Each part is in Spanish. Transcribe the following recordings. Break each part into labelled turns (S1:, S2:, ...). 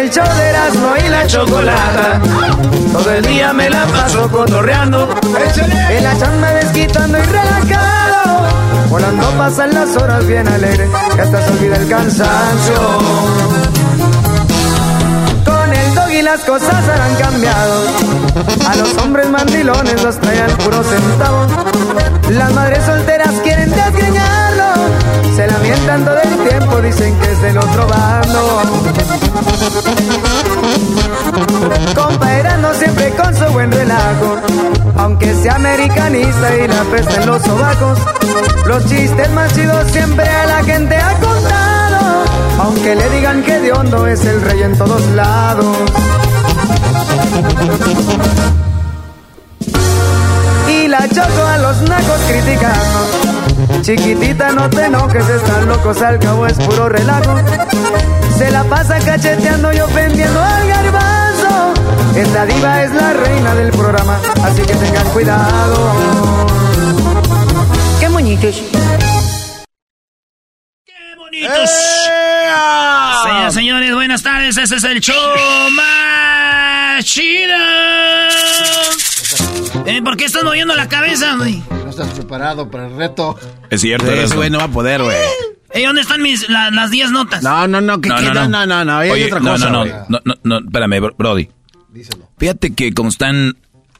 S1: El show de Erasmo y la chocolata. Todo el día me la paso cotorreando. En la chamba desquitando y relajado. Volando pasan las horas bien alegre. Que hasta se olvida el cansancio. Y las cosas han cambiado. A los hombres mandilones los traen puros centavos. Las madres solteras quieren desgreñarlo. Se lamentan todo el tiempo, dicen que es del otro bando. Comparando siempre con su buen relajo. Aunque sea americanista y la pesta en los sobacos. Los chistes más chidos siempre a la gente contado. Aunque le digan que de hondo es el rey en todos lados. Y la choco a los nacos criticando. Chiquitita, no te enojes, están locos, al cabo es puro relajo. Se la pasa cacheteando y ofendiendo al garbanzo. Esta diva es la reina del programa, así que tengan cuidado. ¡Qué moñitos!
S2: bonitos. Señoras, señores, buenas tardes. Ese es el show más chido. Eh, ¿Por qué estás moviendo la cabeza, güey?
S3: No estás preparado para el reto.
S4: Es cierto,
S3: Ese
S4: eso.
S3: güey no va a poder, güey.
S2: Ey, ¿dónde están mis, la- las 10 notas?
S3: No, no, no, que
S4: No, no,
S3: no,
S4: no.
S3: no, no, hay
S4: Oye,
S3: otra
S4: no,
S3: cosa.
S4: no, no, no, no, no, espérame, bro- Brody. Fíjate que como están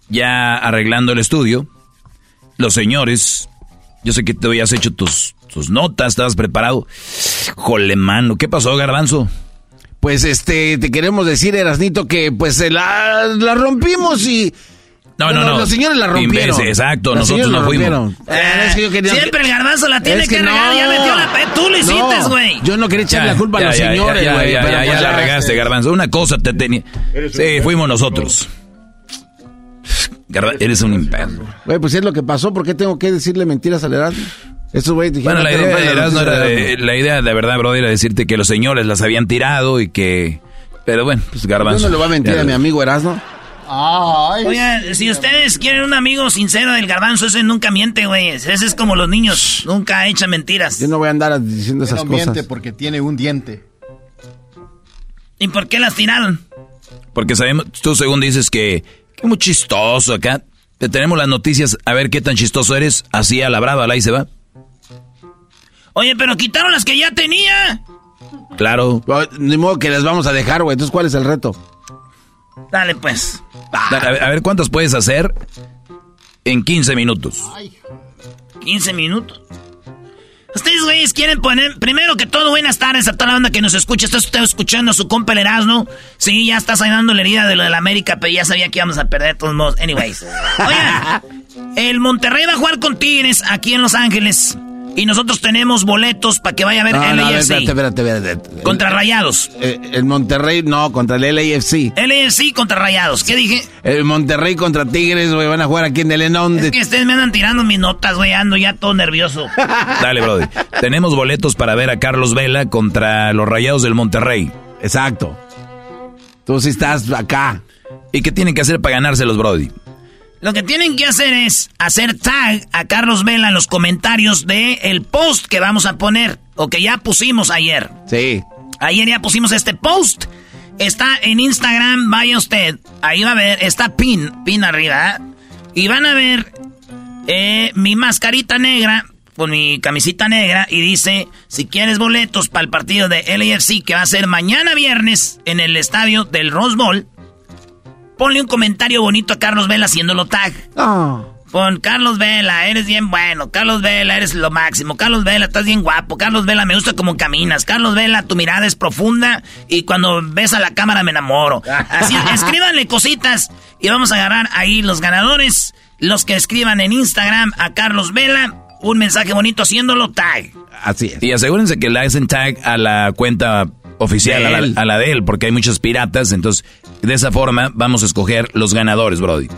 S4: ya arreglando el estudio, los señores, yo sé que te habías hecho tus, tus notas, estabas preparado. Jole, mano, ¿qué pasó, Garbanzo?
S3: Pues este, te queremos decir, Erasnito, que pues se la, la rompimos y.
S4: No, no, no.
S3: Los señores la rompieron.
S4: Imbécil, exacto,
S3: Los
S4: nosotros no
S3: la
S4: fuimos.
S3: Eh, es que yo quería-
S2: Siempre el garbanzo la tiene
S3: Es
S2: que, regar. Ya metió la... pe- Tú lo hiciste,
S3: No,
S2: güey.
S3: Yo no quería echarle la culpa a los
S4: ya,
S3: señores,
S4: ya,
S3: güey.
S4: Ya,
S3: pero
S4: ya, ya
S3: pues
S4: la regaste, Garbanzo. Una cosa te tenía. Sí, fuimos nosotros. Garba- eres un imperro.
S3: Güey, pues es lo que pasó. ¿Por qué tengo que decirle mentiras al Erasmo? Estos güeyes dijeron...
S4: Bueno, la
S3: que
S4: idea,
S3: noticias
S4: era
S3: de
S4: la idea de verdad, bro, era decirte que los señores las habían tirado y que... Pero bueno, pues Garbanzo.
S3: No le voy a mentir
S4: Ya-
S3: a mi amigo Erasmo.
S2: Oigan, si ustedes quieren un amigo sincero del garbanzo, ese nunca miente, güey. Ese es como los niños. Nunca echa mentiras.
S3: Yo no voy a andar diciendo esas
S5: no
S3: cosas.
S5: miente porque tiene un diente.
S2: ¿Y por qué las tiraron?
S4: Porque sabemos, tú según dices que, que muy chistoso acá. Te tenemos las noticias, a ver qué tan chistoso eres. Así a la brava, ahí se va.
S2: Oye, pero quitaron las que ya tenía.
S4: Claro.
S3: Ni modo que les vamos a dejar, güey. Entonces, ¿cuál es el reto?
S2: Dale, pues.
S4: Dale, A ver, a ver cuántas puedes hacer en 15 minutos.
S2: 15 minutos. Ustedes, güeyes, quieren poner. Primero que todo, buenas tardes a toda la banda que nos escucha. ¿Estás usted escuchando a su compa el Erasmo? Sí, ya está sanando la herida de lo de la América, pero ya sabía que íbamos a perder de todos modos. Anyways. Oigan, el Monterrey va a jugar con Tigres aquí en Los Ángeles. Y nosotros tenemos boletos para que vaya a ver
S3: No, no, espérate, espérate, espérate.
S2: Contra Rayados.
S3: Eh, el Monterrey, no, contra el LAFC.
S2: LAFC contra Rayados. ¿Qué dije?
S3: El Monterrey contra Tigres, güey, van a jugar aquí en el Enón.
S2: Es que ustedes me andan tirando mis notas, güey. Ando ya todo nervioso.
S4: Dale, Brody. Tenemos boletos para ver a Carlos Vela contra los Rayados del Monterrey.
S3: Exacto. Tú sí estás acá.
S4: ¿Y qué tienen que hacer para ganárselos, Brody?
S2: Lo que tienen que hacer es hacer tag a Carlos Vela en los comentarios de el post que vamos a poner o que ya pusimos ayer.
S3: Sí.
S2: Ayer ya pusimos este post. Está en Instagram, vaya usted. Ahí va a ver, está pin, pin arriba. ¿eh? Y van a ver eh, mi mascarita negra con mi camisita negra y dice, si quieres boletos para el partido de LAFC que va a ser mañana viernes en el estadio del Rose Bowl, ponle un comentario bonito a Carlos Vela haciéndolo tag.
S3: Ah.
S2: Pon Carlos Vela, eres bien bueno. Carlos Vela, eres lo máximo. Carlos Vela, estás bien guapo. Carlos Vela, me gusta cómo caminas. Carlos Vela, tu mirada es profunda y cuando ves a la cámara me enamoro. Así, escríbanle cositas y vamos a agarrar ahí los ganadores. Los que escriban en Instagram a Carlos Vela un mensaje bonito haciéndolo tag.
S3: Así es.
S4: Y asegúrense que le hacen tag a la cuenta oficial, a la, a la, de él, porque hay muchos piratas. Entonces, de esa forma vamos a escoger los ganadores, Brody.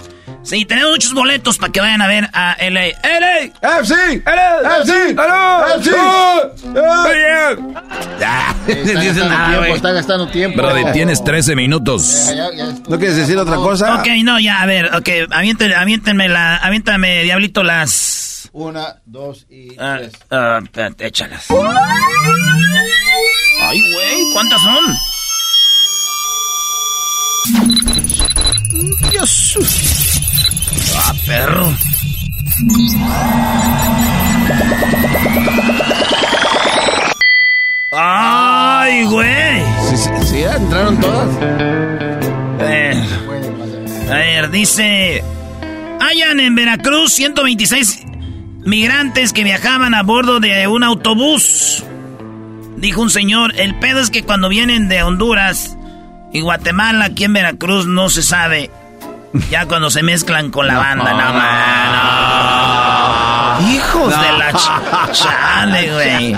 S2: Sí, tenemos muchos boletos para que vayan a ver a LA. LA.
S3: FC. LA. FC.
S5: FC. Está gastando tiempo.
S4: Brody, tienes 13 minutos.
S3: ¿No quieres decir otra cosa?
S2: Ok, no, ya, a ver, ok, aviéntenme, la, aviéntame, diablito, las...
S5: Una, dos y
S2: Ah,
S5: tres.
S2: ah, échalas. Ay, güey, ¿cuántas son? Dios. Ah, perro. Ay, güey.
S3: Sí, sí, sí, entraron todas.
S2: Eh, a ver, dice... Hayan en Veracruz 126 migrantes que viajaban a bordo de un autobús. Dijo un señor, el pedo es que cuando vienen de Honduras y Guatemala, aquí en Veracruz no se sabe. Ya cuando se mezclan con la banda, no, man, no. Hijos de la ch- chale, güey.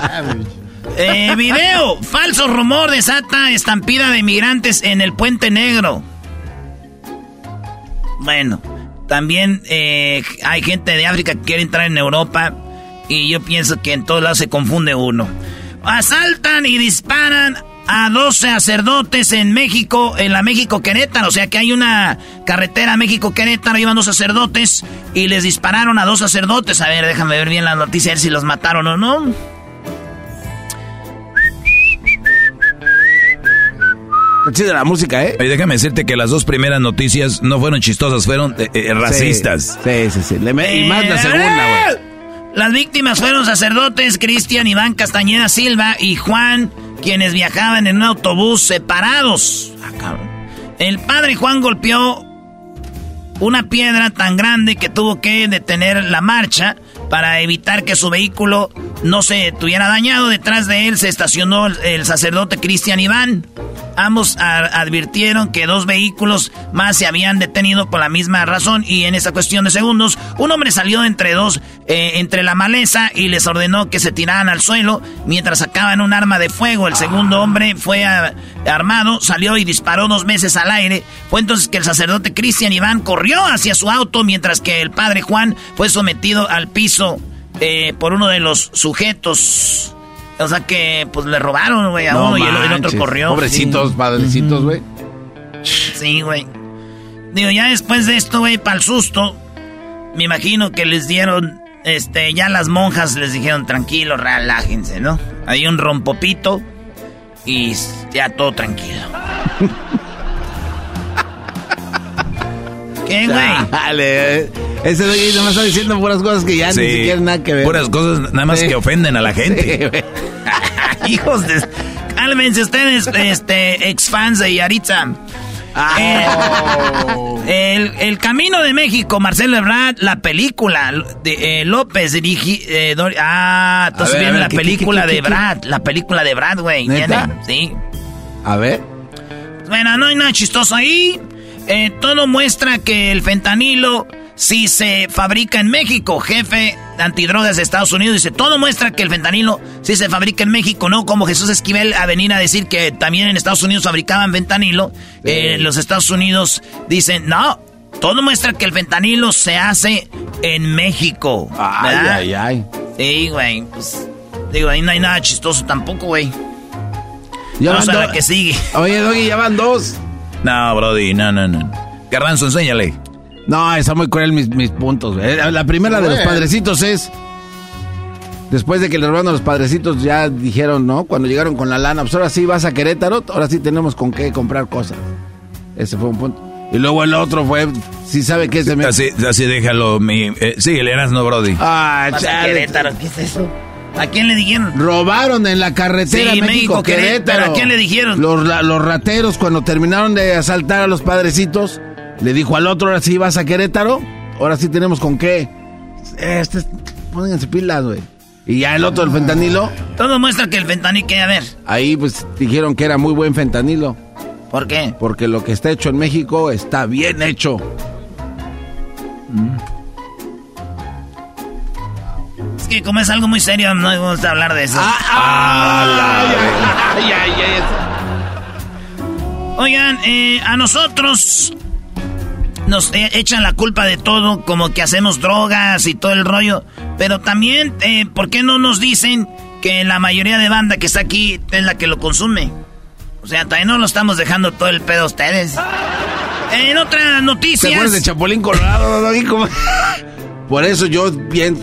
S2: Eh, video. Falso rumor desata estampida de migrantes en el Puente Negro. Bueno, también eh, hay gente de África que quiere entrar en Europa y yo pienso que en todos lados se confunde uno. Asaltan y disparan a dos sacerdotes en México, en la México Querétaro. O sea que hay una carretera México Querétaro, iban dos sacerdotes y les dispararon a dos sacerdotes. A ver, déjame ver bien la noticia, a ver si los mataron o no.
S3: Está chida la música, ¿eh?
S4: Oye, déjame decirte que las dos primeras noticias no fueron chistosas, fueron eh, eh, racistas.
S3: Sí, sí, sí. Le me- y más la
S2: Eh,
S3: segunda, güey.
S2: Las víctimas fueron sacerdotes Cristian Iván Castañeda Silva y Juan, quienes viajaban en un autobús separados. Ah. El padre Juan golpeó una piedra tan grande que tuvo que detener la marcha para evitar que su vehículo no se tuviera dañado. Detrás de él se estacionó el, sacerdote Cristian Iván. Ambos advirtieron que dos vehículos más se habían detenido por la misma razón y en esa cuestión de segundos un hombre salió entre dos, eh, entre la maleza y les ordenó que se tiraran al suelo mientras sacaban un arma de fuego. El segundo hombre fue a- armado, salió y disparó dos veces al aire. Fue entonces que el sacerdote Cristian Iván corrió hacia su auto mientras que el padre Juan fue sometido al piso eh, por uno de los sujetos. O sea que pues le robaron, güey, a
S3: No
S2: uno y el, otro corrió.
S3: Pobrecitos, padrecitos, güey.
S2: Sí, güey. Digo, ya después de esto, güey, para el susto, me imagino que les dieron, este, ya las monjas les dijeron, tranquilo, relájense, ¿no? Hay un rompopito y ya todo tranquilo. ¿Qué, güey?
S3: Dale, eh. ese güey nomás está diciendo puras cosas que ya
S4: Sí,
S3: ni siquiera nada que ver.
S4: Puras cosas nada más
S3: Sí.
S4: que ofenden a la gente.
S3: Sí.
S2: Hijos de... Cálmense ustedes, este, ex fans de Yaritza. Eh, el, el Camino de México, Marcelo Ebrard, la película de eh, López dirigi, eh, ah, entonces viene la
S3: ¿qué, qué,
S2: película de? Brad, la película de Brad, güey. Sí.
S3: A ver.
S2: Bueno, no hay nada chistoso ahí. Eh, todo muestra que el fentanilo sí se fabrica en México. Jefe de antidrogas de Estados Unidos dice, todo muestra que el fentanilo sí se fabrica en México, ¿no? Como Jesús Esquivel a venir a decir que también en Estados Unidos fabricaban fentanilo. Eh, los Estados Unidos dicen, no, todo muestra que el fentanilo se hace en México.
S3: Ay,
S2: ¿verdad?
S3: ay, ay.
S2: Sí, güey, pues... Digo, ahí no hay nada chistoso tampoco, güey.
S3: Ya
S2: Vamos
S3: van
S2: a la
S3: do-
S2: que sigue.
S3: Oye, Doggy, ya van dos.
S4: No, Brody, no, no, no. Garbanzo, enséñale.
S3: No, está muy cruel mis, mis puntos. güey. La primera de los padrecitos es. Después de que le robaron a los padrecitos, ya dijeron, ¿no? Cuando llegaron con la lana, pues ahora sí vas a Querétaro, ahora sí tenemos con qué comprar cosas. Ese fue un punto. Y luego el otro fue, si sabe que es de
S4: Así, así déjalo, mi... Eh, sí, el Erasmo, Brody.
S3: Ah,
S2: Vas a
S3: chale.
S2: Querétaro, ¿qué es eso? ¿A quién le dijeron?
S3: Robaron en la carretera
S2: Sí, México,
S3: México-Querétaro.
S2: Querétaro. ¿A quién le dijeron?
S3: Los, la- los rateros, cuando terminaron de asaltar a los padrecitos, le dijo al otro, ahora sí vas a Querétaro, ahora sí tenemos con qué. Este, es- pónganse pilas, güey. Y ya el otro, el fentanilo,
S2: Todo muestra que el fentanil, que a ver,
S3: ahí pues dijeron que era muy buen fentanilo,
S2: ¿por qué?
S3: porque lo que está hecho en México está bien hecho.
S2: Es que como es algo muy serio, no me gusta hablar de eso.
S3: Ah, ay, ay, ay,
S2: Oigan, eh, a nosotros nos eh, echan la culpa de todo, como que hacemos drogas y todo el rollo. Pero también, eh, ¿por qué no nos dicen que la mayoría de banda que está aquí es la que lo consume? O sea, también no lo estamos dejando todo el pedo a ustedes. En otras
S3: ¿Te
S2: noticias...
S3: acuerdas de Chapulín Colorado? ¿Cómo? Por eso yo bien...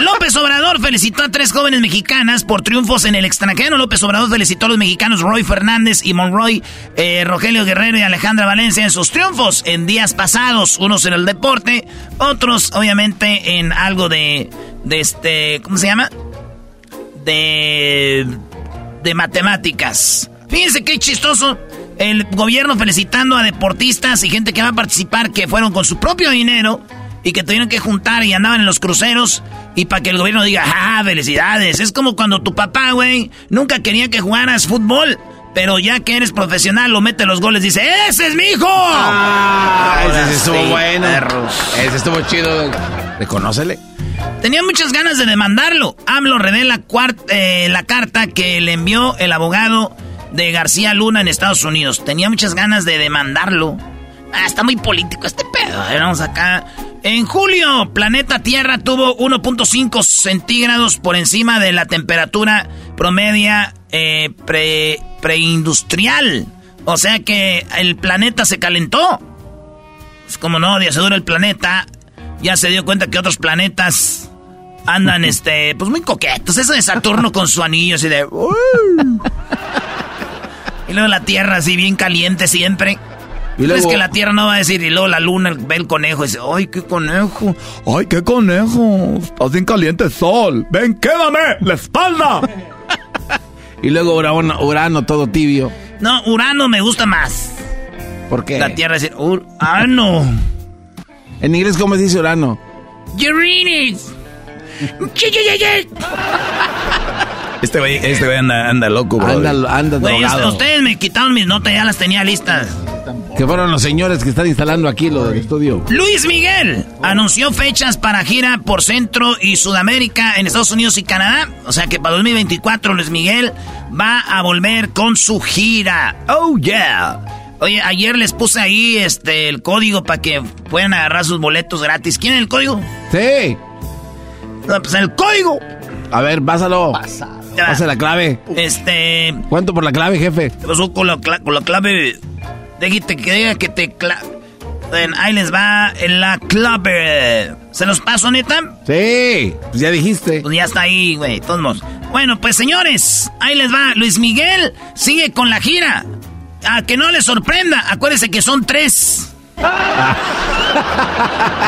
S2: López Obrador felicitó a tres jóvenes mexicanas por triunfos en el extranjero. López Obrador felicitó a los mexicanos Roy Fernández y Monroy, eh, Rogelio Guerrero y Alejandra Valencia en sus triunfos en días pasados. Unos en el deporte, otros obviamente en algo de, de este, ¿cómo se llama? De, de matemáticas. Fíjense qué chistoso. El gobierno felicitando a deportistas y gente que va a participar que fueron con su propio dinero y que tuvieron que juntar y andaban en los cruceros y para que el gobierno diga, ah, felicidades. Es como cuando tu papá, güey, nunca quería que jugaras fútbol, pero ya que eres profesional lo mete los goles, dice, ese es mi hijo.
S3: Ah, ese sí estuvo
S2: sí,
S3: bueno.
S2: perro.
S3: Ese estuvo chido. Reconócele.
S2: Tenía muchas ganas de demandarlo. AMLO revela cuart- eh, la carta que le envió el abogado de García Luna en Estados Unidos. Tenía muchas ganas de demandarlo. Ah, está muy político este pedo. A ver, Vamos acá. En julio, planeta Tierra tuvo 1.5 centígrados por encima de la temperatura promedia eh, pre- preindustrial. O sea que el planeta se calentó. Pues como no, ya se dura el planeta. Ya se dio cuenta que otros planetas andan, este, pues muy coquetos. Eso de Saturno con su anillo así de... "Uh". y luego la Tierra así bien caliente siempre.
S3: Y
S2: que la Tierra no va a decir, y luego la Luna ve el conejo y dice, ¡ay, qué conejo!
S6: ¡Ay, qué conejo! Estás bien caliente el sol. ¡Ven, quédame! ¡La espalda!
S3: Y luego Urano, Urano todo tibio.
S2: No, Urano me gusta más.
S3: ¿Por qué?
S2: La Tierra dice, ¡Urano!
S3: En inglés, ¿cómo se dice Urano?
S2: ¡Uranus!
S4: Este güey este anda, anda loco, bro.
S3: Anda, anda
S2: Güey,
S3: drogado.
S2: ustedes me quitaron mis notas, ya las tenía listas.
S3: Que fueron los señores que están instalando aquí lo del estudio.
S2: Luis Miguel anunció fechas para gira por Centro y Sudamérica en Estados Unidos y Canadá. O sea que para 2024 Luis Miguel va a volver con su gira. Oh yeah. Oye, ayer les puse ahí este el código para que puedan agarrar sus boletos gratis. ¿Quieren el código?
S3: Sí.
S2: No, pues el código.
S3: A ver, pásalo.
S2: Ya.
S3: Pasa la clave.
S2: Este,
S3: ¿Cuánto por la clave, jefe?
S2: ¿qué pasó con la, con la clave? Déjate que diga que te ahí les va la clave. ¿Se los paso, neta?
S3: Sí. Pues ya dijiste.
S2: Pues ya está ahí, güey, de todos modos. Bueno, pues señores, ahí les va. Luis Miguel sigue con la gira. A que no les sorprenda, acuérdense que son tres.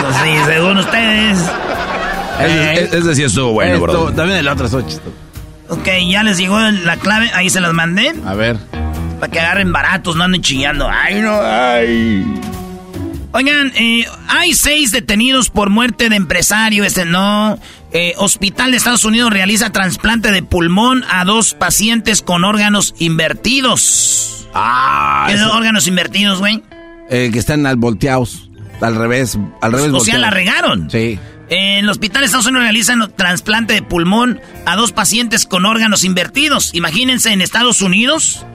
S2: Pues sí, según ustedes.
S4: Ese, ese- ese sí estuvo bueno,
S3: Esto,
S4: bro.
S3: También el otro es ocho.
S2: Ok, ya les llegó la clave, ahí se las mandé.
S3: A ver.
S2: Para que agarren baratos, no anden chillando. Ay, no, ay. Oigan, eh, hay seis detenidos por muerte de empresario. Este no. Eh, Hospital de Estados Unidos realiza trasplante de pulmón a dos pacientes con órganos invertidos.
S3: Ah,
S2: ¿Qué
S3: eso-
S2: órganos invertidos, güey?
S3: eh, que están al volteados. Al revés. Al revés
S2: O sea, la regaron.
S3: Sí.
S2: En el Hospital de Estados Unidos realizan trasplante de pulmón a dos pacientes con órganos invertidos. Imagínense en Estados Unidos,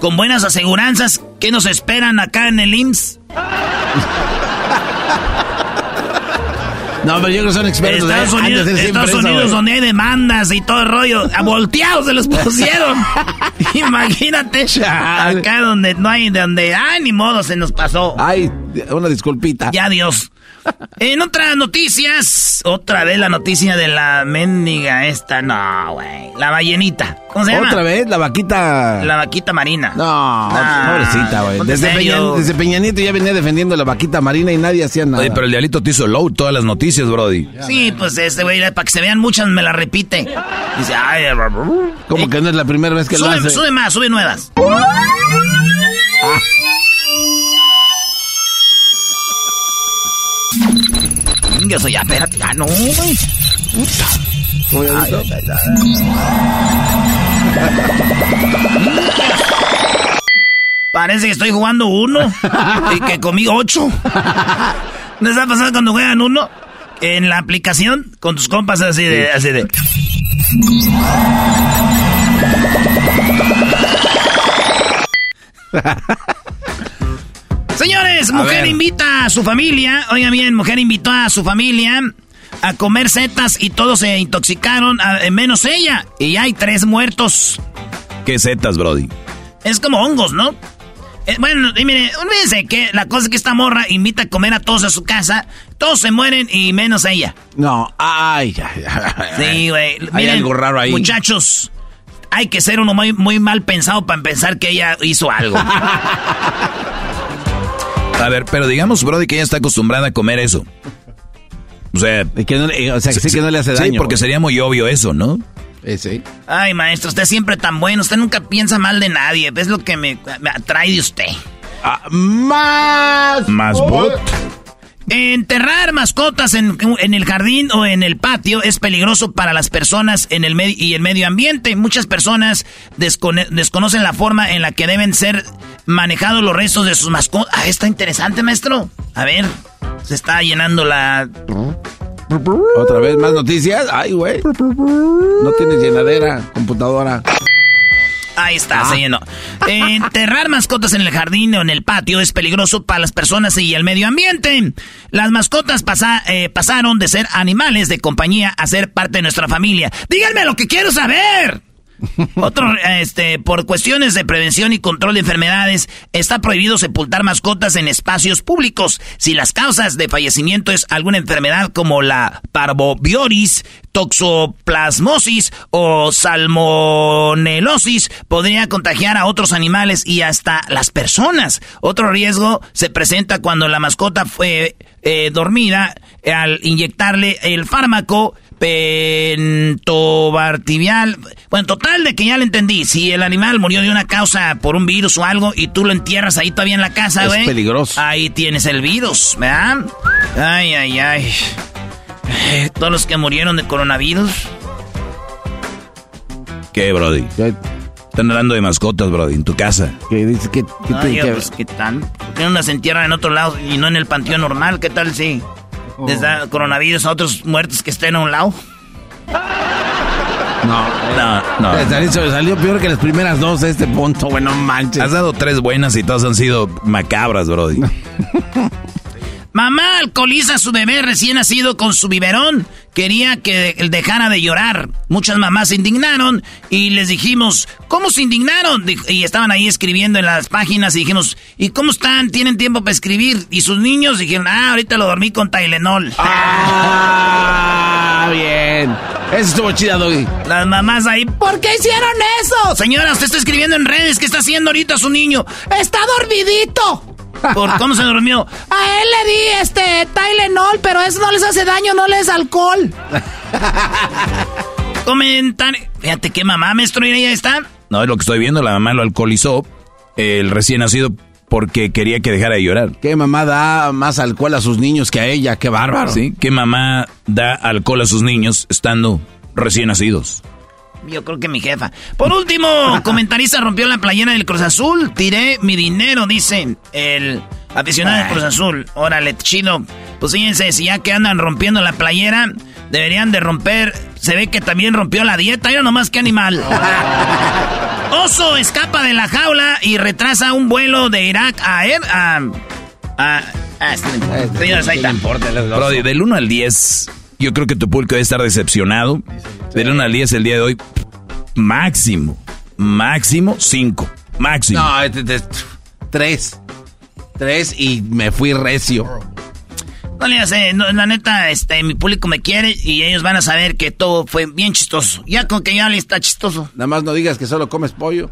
S2: con buenas aseguranzas, ¿qué nos esperan acá en el IMSS?
S3: No, pero yo creo que son expertos.
S2: Estados
S3: ¿eh?
S2: Unidos,
S3: Han de
S2: Estados Unidos donde hay demandas y todo el rollo, a volteados se los pusieron. Imagínate,
S3: Chale.
S2: acá donde no hay, donde, ay, ni modo, se nos pasó.
S3: Ay, Una disculpita.
S2: Ya, Dios. En otras noticias, otra vez la noticia de la mendiga esta, no, güey. La ballenita. ¿Cómo se llama?
S3: ¿Otra vez? La vaquita.
S2: La vaquita marina.
S3: No,
S2: Nah,
S3: pobrecita, güey. Desde, Peña,
S2: serio.
S3: desde Peña Nieto ya venía defendiendo la vaquita marina y nadie hacía nada.
S4: Oye, pero el diablito te hizo low todas las noticias, Brody.
S2: Sí, pues este güey, para que se vean muchas, me la repite. Dice, ay,
S3: Como que no es la primera vez que lo
S2: sube,
S3: hace.
S2: sube más, sube nuevas. Yo soy ya, espérate, ya no, güey. Parece que estoy jugando uno y que comí ocho. ¿No está pasando cuando juegan uno? En la aplicación, con tus compas así de... Así de... Señores, mujer
S3: ver.
S2: invita a su familia. Oiga bien, mujer invitó a su familia a comer setas y todos se intoxicaron, a- menos ella. Y hay tres muertos.
S4: ¿Qué setas, Brody?
S2: Es como hongos, ¿no? Eh, bueno, y mire, olvídense que la cosa es que esta morra invita a comer a todos a su casa, todos se mueren y menos ella.
S3: No, ay, ay, ay.
S2: Sí, güey.
S3: Hay algo raro ahí.
S2: Muchachos, hay que ser uno muy, muy mal pensado para pensar que ella hizo algo.
S4: A ver, pero digamos, Brody, que ella está acostumbrada a comer eso. O sea,
S3: Y que no o sea, que sí que no le hace daño.
S4: Sí, porque
S3: güey.
S4: sería muy obvio eso, ¿no?
S3: Eh, sí.
S2: Ay, maestro, usted siempre tan bueno, usted nunca piensa mal de nadie, es lo que me, me atrae de usted.
S3: Ah, más.
S4: Más bot.
S2: Enterrar mascotas en, en el jardín o en el patio es peligroso para las personas en el y el medio ambiente. Muchas personas descone- desconocen la forma en la que deben ser manejados los restos de sus mascotas. Ah, está interesante, maestro. A ver, se está llenando la...
S3: Otra vez, más noticias. Ay, güey. No tienes llenadera, computadora.
S2: Ahí está, se llenó. Enterrar mascotas en el jardín o en el patio es peligroso para las personas y el medio ambiente. Las mascotas pasa- eh, pasaron de ser animales de compañía a ser parte de nuestra familia. Díganme lo que quiero saber. Otro, este, por cuestiones de prevención y control de enfermedades, está prohibido sepultar mascotas en espacios públicos. Si las causas de fallecimiento es alguna enfermedad como la parvovioris, toxoplasmosis o salmonelosis, podría contagiar a otros animales y hasta las personas. Otro riesgo se presenta cuando la mascota fue eh, dormida al inyectarle el fármaco pentobartibial. Bueno, total de que ya lo entendí. Si el animal murió de una causa por un virus o algo y tú lo entierras ahí todavía en la casa,
S3: Es
S2: güey.
S3: peligroso.
S2: Ahí tienes el virus, ¿verdad? Ay, ay, ay. Eh, Todos los que murieron de coronavirus.
S4: ¿Qué, Brody?
S3: ¿Qué,
S4: Están hablando de mascotas, Brody, en tu casa.
S3: qué dice que, que-
S2: Ay,
S3: que-
S2: pues, ¿qué tal? ¿Por qué no las entierran en otro lado y no en el panteón normal? ¿Qué tal si les da coronavirus a otros muertos que estén a un lado?
S3: No,
S4: No, no.
S3: Eh, Salió, salió peor que las primeras dos de este punto, güey, no manches.
S4: Has dado tres buenas y todas han sido macabras, Brody.
S2: Mamá alcoholiza a su bebé recién nacido con su biberón. Quería que de- dejara de llorar. Muchas mamás se indignaron y les dijimos, ¿cómo se indignaron? Y estaban ahí escribiendo en las páginas y dijimos, ¿y cómo están? ¿Tienen tiempo para escribir? Y sus niños dijeron, ah, ahorita lo dormí con Tylenol.
S3: Ah, bien. Eso estuvo chida, Doggy.
S2: Las mamás ahí, ¿por qué hicieron eso? Señora, usted está escribiendo en redes, ¿qué está haciendo ahorita su niño? Está dormidito. ¿Por cómo se durmió? A él le di este Tylenol, pero eso no les hace daño, no les alcohol. Comentan. Fíjate qué mamá, maestro, y ahí está.
S4: No, es lo que estoy viendo, la mamá lo alcoholizó, el recién nacido, porque quería que dejara de llorar.
S3: ¿Qué mamá da más alcohol a sus niños que a ella? Qué bárbaro.
S4: ¿Sí? ¿Qué mamá da alcohol a sus niños estando recién nacidos?
S2: Yo creo que mi jefa. Por último, comentarista rompió la playera del Cruz Azul. Tiré mi dinero, dice el aficionado del Cruz Azul. Órale, chido. Pues fíjense, si ya que andan rompiendo la playera, deberían de romper. Se ve que también rompió la dieta. Mira nomás qué animal. Oso escapa de la jaula y retrasa un vuelo de Irak a... Er- a, a- a- señores, ahí está.
S4: Brody, del 1 al 10, yo creo que tu público debe estar decepcionado. Del 1 al 10 el día de hoy, máximo, máximo 5. Máximo.
S3: No, este, este, tres. Tres y me fui recio.
S2: No le hace, la neta, este, mi público me quiere y ellos van a saber que todo fue bien chistoso. Ya con que ya le está chistoso.
S3: Nada más no digas que solo comes pollo.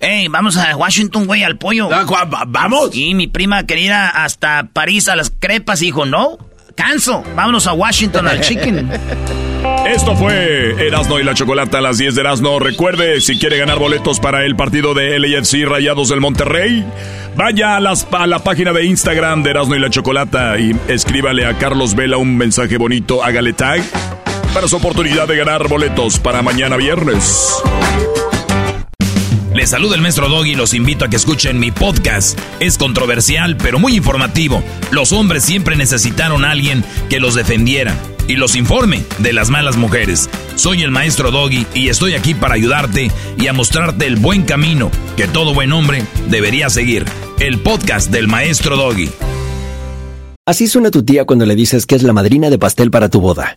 S2: Ey, vamos a Washington, güey, al pollo.
S3: ¿Vamos?
S2: Y mi prima querida hasta París a las crepas dijo, no, canso, vámonos a Washington al chicken.
S6: Esto fue Erasno y la Chocolata a las 10 de Erasno. Recuerde, si quiere ganar boletos para el partido de LAFC Rayados del Monterrey, vaya a la página de Instagram de Erasno y la Chocolata y escríbale a Carlos Vela un mensaje bonito, hágale tag para su oportunidad de ganar boletos para mañana viernes.
S4: Les saluda el maestro Doggy y los invito a que escuchen mi podcast. Es controversial, pero muy informativo. Los hombres siempre necesitaron a alguien que los defendiera y los informe de las malas mujeres. Soy el maestro Doggy y estoy aquí para ayudarte y a mostrarte el buen camino que todo buen hombre debería seguir. El podcast del maestro Doggy.
S7: Así suena tu tía cuando le dices que es la madrina de pastel para tu boda.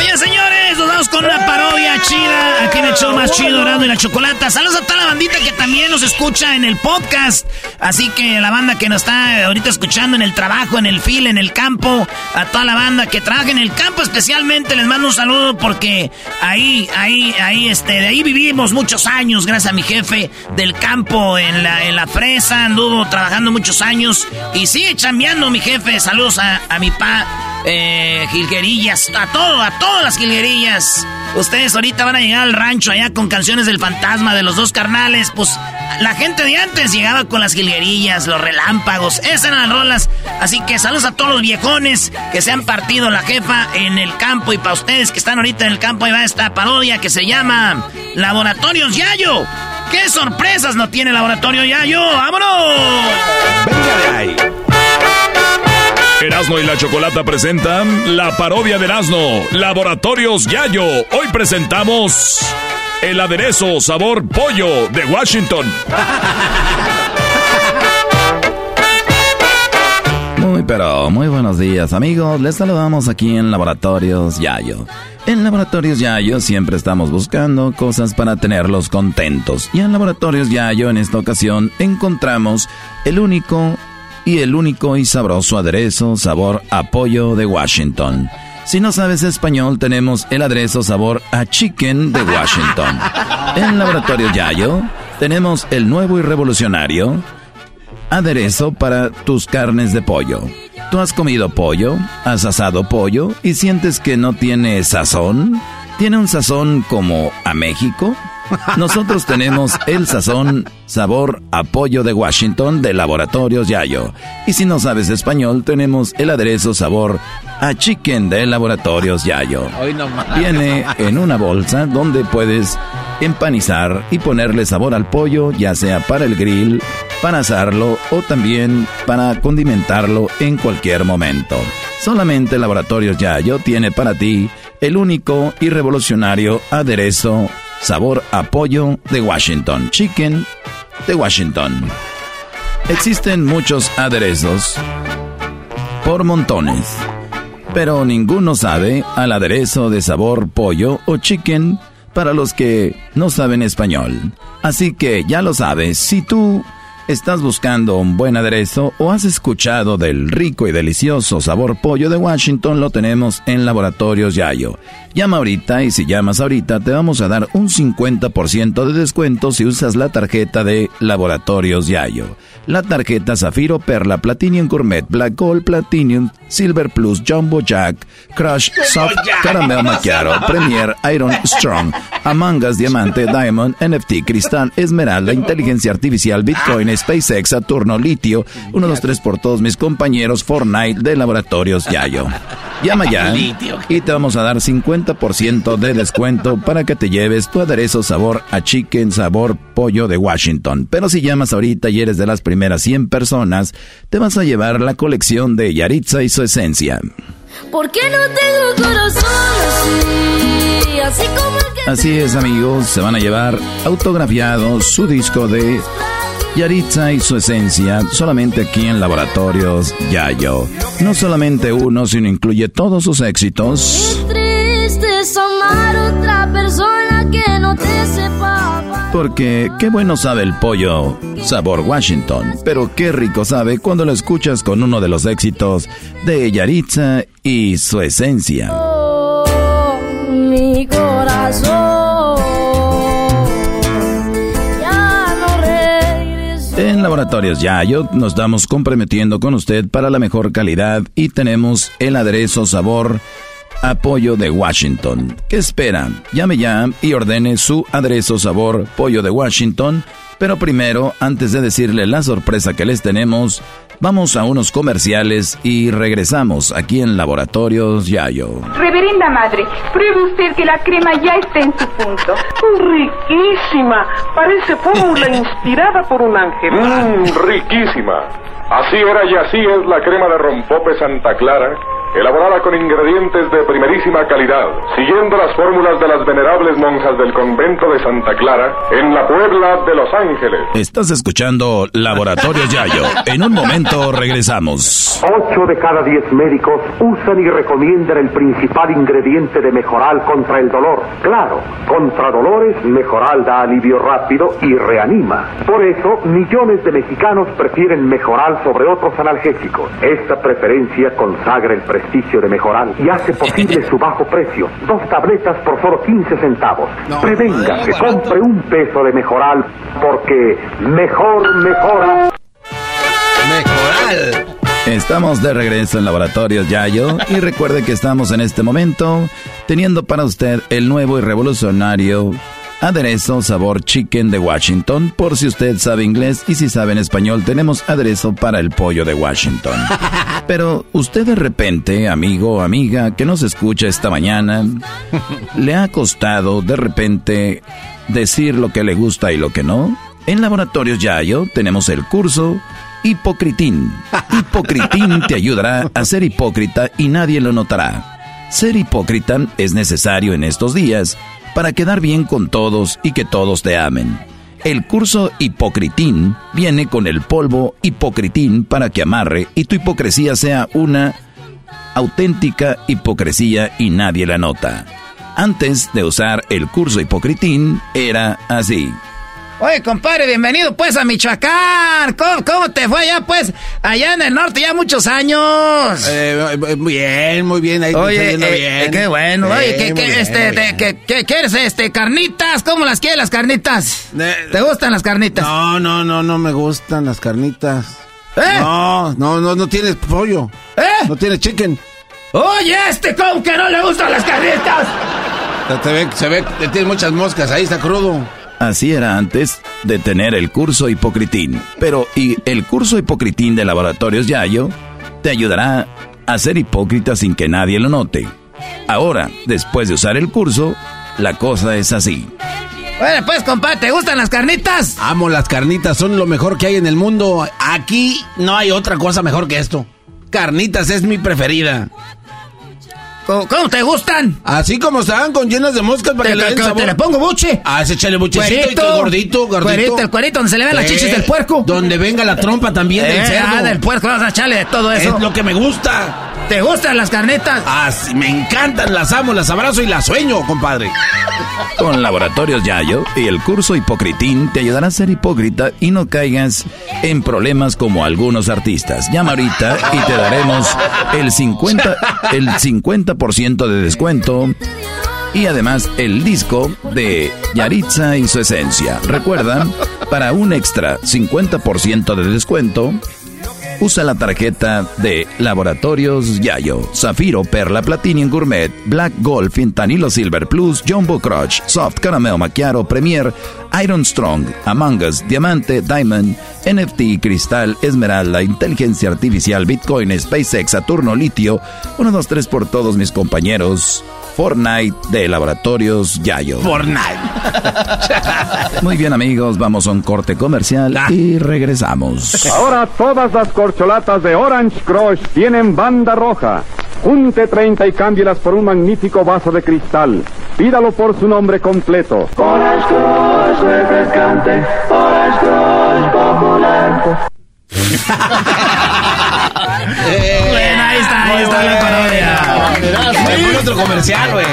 S2: Oye, señores, nos vamos con una parodia chida. Aquí en el show más chido, Dorado y la Chocolata. Saludos a toda la bandita que también nos escucha en el podcast. Así que la banda que nos está ahorita escuchando en el trabajo, en el fil, en el campo. A toda la banda que trabaja en el campo especialmente, les mando un saludo porque ahí, ahí, ahí, este, de ahí vivimos muchos años, gracias a mi jefe del campo en la, en la fresa. Anduvo trabajando muchos años y sigue chambeando mi jefe. Saludos a, a mi pa eh, jilguerillas, a todo, a todas las jilguerillas. Ustedes ahorita van a llegar al rancho allá con canciones del fantasma de los dos carnales. Pues la gente de antes llegaba con las jilguerillas, los relámpagos, esas eran las rolas. Así que saludos a todos los viejones que se han partido la jefa en el campo. Y para ustedes que están ahorita en el campo, ahí va esta parodia que se llama Laboratorios Yayo. ¡Qué sorpresas no tiene Laboratorio Yayo! ¡Vámonos!
S6: Venga. Erasmo y la Chocolata presentan la parodia de Erasmo, Laboratorios Yayo. Hoy presentamos el aderezo sabor pollo de Washington.
S4: Muy pero muy buenos días amigos, les saludamos aquí en Laboratorios Yayo. En Laboratorios Yayo siempre estamos buscando cosas para tenerlos contentos. Y en Laboratorios Yayo en esta ocasión encontramos el único y el único y sabroso aderezo sabor a pollo de Washington. Si no sabes español, tenemos el aderezo sabor a chicken de Washington. En Laboratorio Yayo tenemos el nuevo y revolucionario aderezo para tus carnes de pollo. ¿Tú has comido pollo? ¿Has asado pollo? ¿Y sientes que no tiene sazón? ¿Tiene un sazón como a México? Nosotros tenemos el sazón sabor apoyo de Washington de Laboratorios Yayo. Y si no sabes español, tenemos el aderezo sabor a chicken de Laboratorios Yayo. Viene en una bolsa donde puedes empanizar y ponerle sabor al pollo, ya sea para el grill, para asarlo o también para condimentarlo en cualquier momento. Solamente Laboratorios Yayo tiene para ti el único y revolucionario aderezo sabor a pollo de Washington, chicken de Washington. Existen muchos aderezos por montones. pero ninguno sabe al aderezo de sabor pollo o chicken para los que no saben español. Así que ya lo sabes, si tú ¿Estás buscando un buen aderezo o has escuchado del rico y delicioso sabor pollo de Washington? Lo tenemos en Laboratorios Yayo. Llama ahorita y si llamas ahorita te vamos a dar un 50% de descuento si usas la tarjeta de Laboratorios Yayo. La tarjeta Zafiro, Perla, Platinum Gourmet, Black Gold, Platinum, Silver Plus, Jumbo Jack, Crush, Soft, Caramel Macchiato, Premier, Iron Strong, Among Us, Diamante, Diamond, NFT, Cristal, Esmeralda, Inteligencia Artificial, Bitcoin, SpaceX, Saturno, Litio, uno, dos, tres por todos mis compañeros Fortnite de Laboratorios Yayo. Llama ya y te vamos a dar 50% de descuento para que te lleves tu aderezo sabor a chicken sabor pollo de Washington. Pero si llamas ahorita y eres de las primeras 100 personas, te vas a llevar la colección de Yaritza y su esencia.
S8: ¿Por qué no tengo corazón así? Así como el que
S4: Así es amigos, se van a llevar autografiados su disco de Yaritza y su esencia solamente aquí en Laboratorios Yayo. No solamente uno, sino incluye todos sus éxitos.
S8: triste es amar a otra persona que no te sepa.
S4: Porque qué bueno sabe el pollo, sabor Washington, pero qué rico sabe cuando lo escuchas con uno de los éxitos de Yaritza y su esencia.
S8: Oh, mi corazón.
S4: Laboratorios Yayo nos estamos comprometiendo con usted para la mejor calidad y tenemos el aderezo sabor apoyo de Washington. ¿Qué espera? Llame ya y ordene su aderezo sabor pollo de Washington. Pero primero, antes de decirle la sorpresa que les tenemos, vamos a unos comerciales y regresamos aquí en Laboratorios Yayo.
S9: Reverenda madre, pruebe usted que la crema ya está en su punto.
S10: Riquísima. Parece fórmula inspirada por un ángel.
S11: Mmm, riquísima. Así era y así es la crema de rompope Santa Clara, elaborada con ingredientes de primerísima calidad, siguiendo las fórmulas de las venerables monjas del convento de Santa Clara en la Puebla de Los Ángeles.
S4: Estás escuchando Laboratorios Yayo. En un momento regresamos.
S12: Ocho de cada diez médicos usan y recomiendan el principal ingrediente de Mejoral contra el dolor. Claro, contra dolores, Mejoral da alivio rápido y reanima. Por eso, millones de mexicanos prefieren Mejoral sobre otros analgésicos. Esta preferencia consagra el prestigio de Mejoral y hace posible su bajo precio. Dos tabletas por solo 15 centavos. Prevenga que compre un peso de Mejoral porque mejor mejora.
S3: Mejoral.
S4: Estamos de regreso en Laboratorios Yayo y recuerde que estamos en este momento teniendo para usted el nuevo y revolucionario aderezo sabor chicken de Washington. Por si usted sabe inglés y si sabe en español, tenemos aderezo para el pollo de Washington. Pero usted de repente, amigo o amiga que nos escucha esta mañana, le ha costado de repente decir lo que le gusta y lo que no. En Laboratorios Yayo tenemos el curso Hipocritín. Hipocritín te ayudará a ser hipócrita y nadie lo notará. Ser hipócrita es necesario en estos días para quedar bien con todos y que todos te amen. El curso Hipocritín viene con el polvo Hipocritín para que amarre y tu hipocresía sea una auténtica hipocresía y nadie la nota. Antes de usar el curso Hipocritín era así.
S2: Oye, compadre, bienvenido pues a Michoacán. ¿Cómo, cómo te fue allá pues? Allá en el norte ya muchos años.
S3: Eh, muy bien, muy bien. Ahí te está
S2: Oye,
S3: yendo
S2: eh,
S3: bien.
S2: eh, qué bueno. Oye, ¿qué, qué, este, qué- qué quieres, este, carnitas? ¿Cómo las quieres las carnitas? ¿Te gustan las carnitas?
S3: No, no, no, no me gustan las carnitas.
S2: ¿Eh?
S3: No, no, no, no tienes pollo.
S2: ¿Eh?
S3: No tienes chicken.
S2: Oye, este, ¿cómo que no le gustan las carnitas?
S3: Se, ve, se ve que tienes muchas moscas, ahí está crudo.
S4: Así era antes de tener el curso Hipocritín. Pero y el curso Hipocritín de Laboratorios Yayo te ayudará a ser hipócrita sin que nadie lo note. Ahora, después de usar el curso, la cosa es así.
S2: Bueno, pues, compadre, ¿te gustan las carnitas?
S3: Amo las carnitas, son lo mejor que hay en el mundo. Aquí no hay otra cosa mejor que esto. Carnitas es mi preferida.
S2: ¿Cómo, cómo te gustan?
S3: Así como están, con llenas de moscas para
S2: Te,
S3: que le den sabor.
S2: te le pongo buche.
S3: Ah, ese échale buchecito y que gordito, gordito.
S2: Cuerito, el cuerito donde se le ven las
S3: Eh,
S2: chichis del puerco.
S3: Donde venga la trompa también del
S2: Eh,
S3: cerdo.
S2: ah, del puerco, vamos a echarle de todo eso.
S3: Es lo que me gusta.
S2: ¿Te gustan las carnetas?
S3: Ah, sí, me encantan, las amo, las abrazo y las sueño, compadre.
S4: Con Laboratorios Yayo y el curso Hipocritín te ayudará a ser hipócrita y no caigas en problemas como algunos artistas. Llama ahorita y te daremos el 50, el 50% de descuento y además el disco de Yaritza y su esencia. Recuerda, para un extra 50% de descuento, usa la tarjeta de Laboratorios Yayo, Zafiro, Perla, Platinum Gourmet, Black Gold, Fintanilo Silver Plus, Jumbo Crush, Soft Caramel Macchiato, Premier, Iron Strong, Among Us, Diamante, Diamond, NFT, Cristal, Esmeralda, Inteligencia Artificial, Bitcoin, SpaceX, Saturno, Litio, 1, 2, 3 por todos mis compañeros. Fortnite de Laboratorios Yayo.
S3: Fortnite.
S4: Muy bien amigos, vamos a un corte comercial y regresamos.
S12: Ahora todas las corcholatas de Orange Crush tienen banda roja. Junte 30 y cámbielas por un magnífico vaso de cristal. Pídalo por su nombre completo.
S8: Orange Crush refrescante, Orange Crush popular.
S2: bueno, ahí está, ahí está la parodia.
S3: Otro comercial, güey.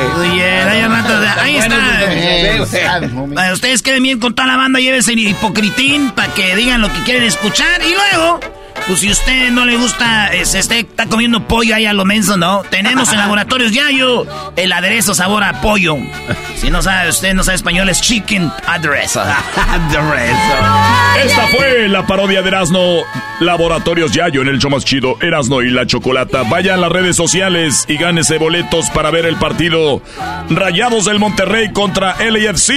S2: Ahí, está. Ustedes queden bien con toda la banda, llévense hipocritín para que digan lo que quieren escuchar y luego pues si usted no le gusta, eh, se esté, está comiendo pollo ahí a lo menso, ¿no? Tenemos en Laboratorios Yayo el aderezo sabor a pollo. Si no sabe, usted no sabe español, es chicken aderezo.
S6: Esta fue la parodia de Erasno Laboratorios Yayo en el show más chido, Erasno y la Chocolata. Vaya a las redes sociales y gánese boletos para ver el partido Rayados del Monterrey contra LAFC.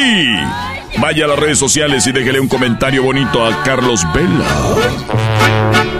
S6: Vaya a las redes sociales y déjele un comentario bonito a Carlos Vela.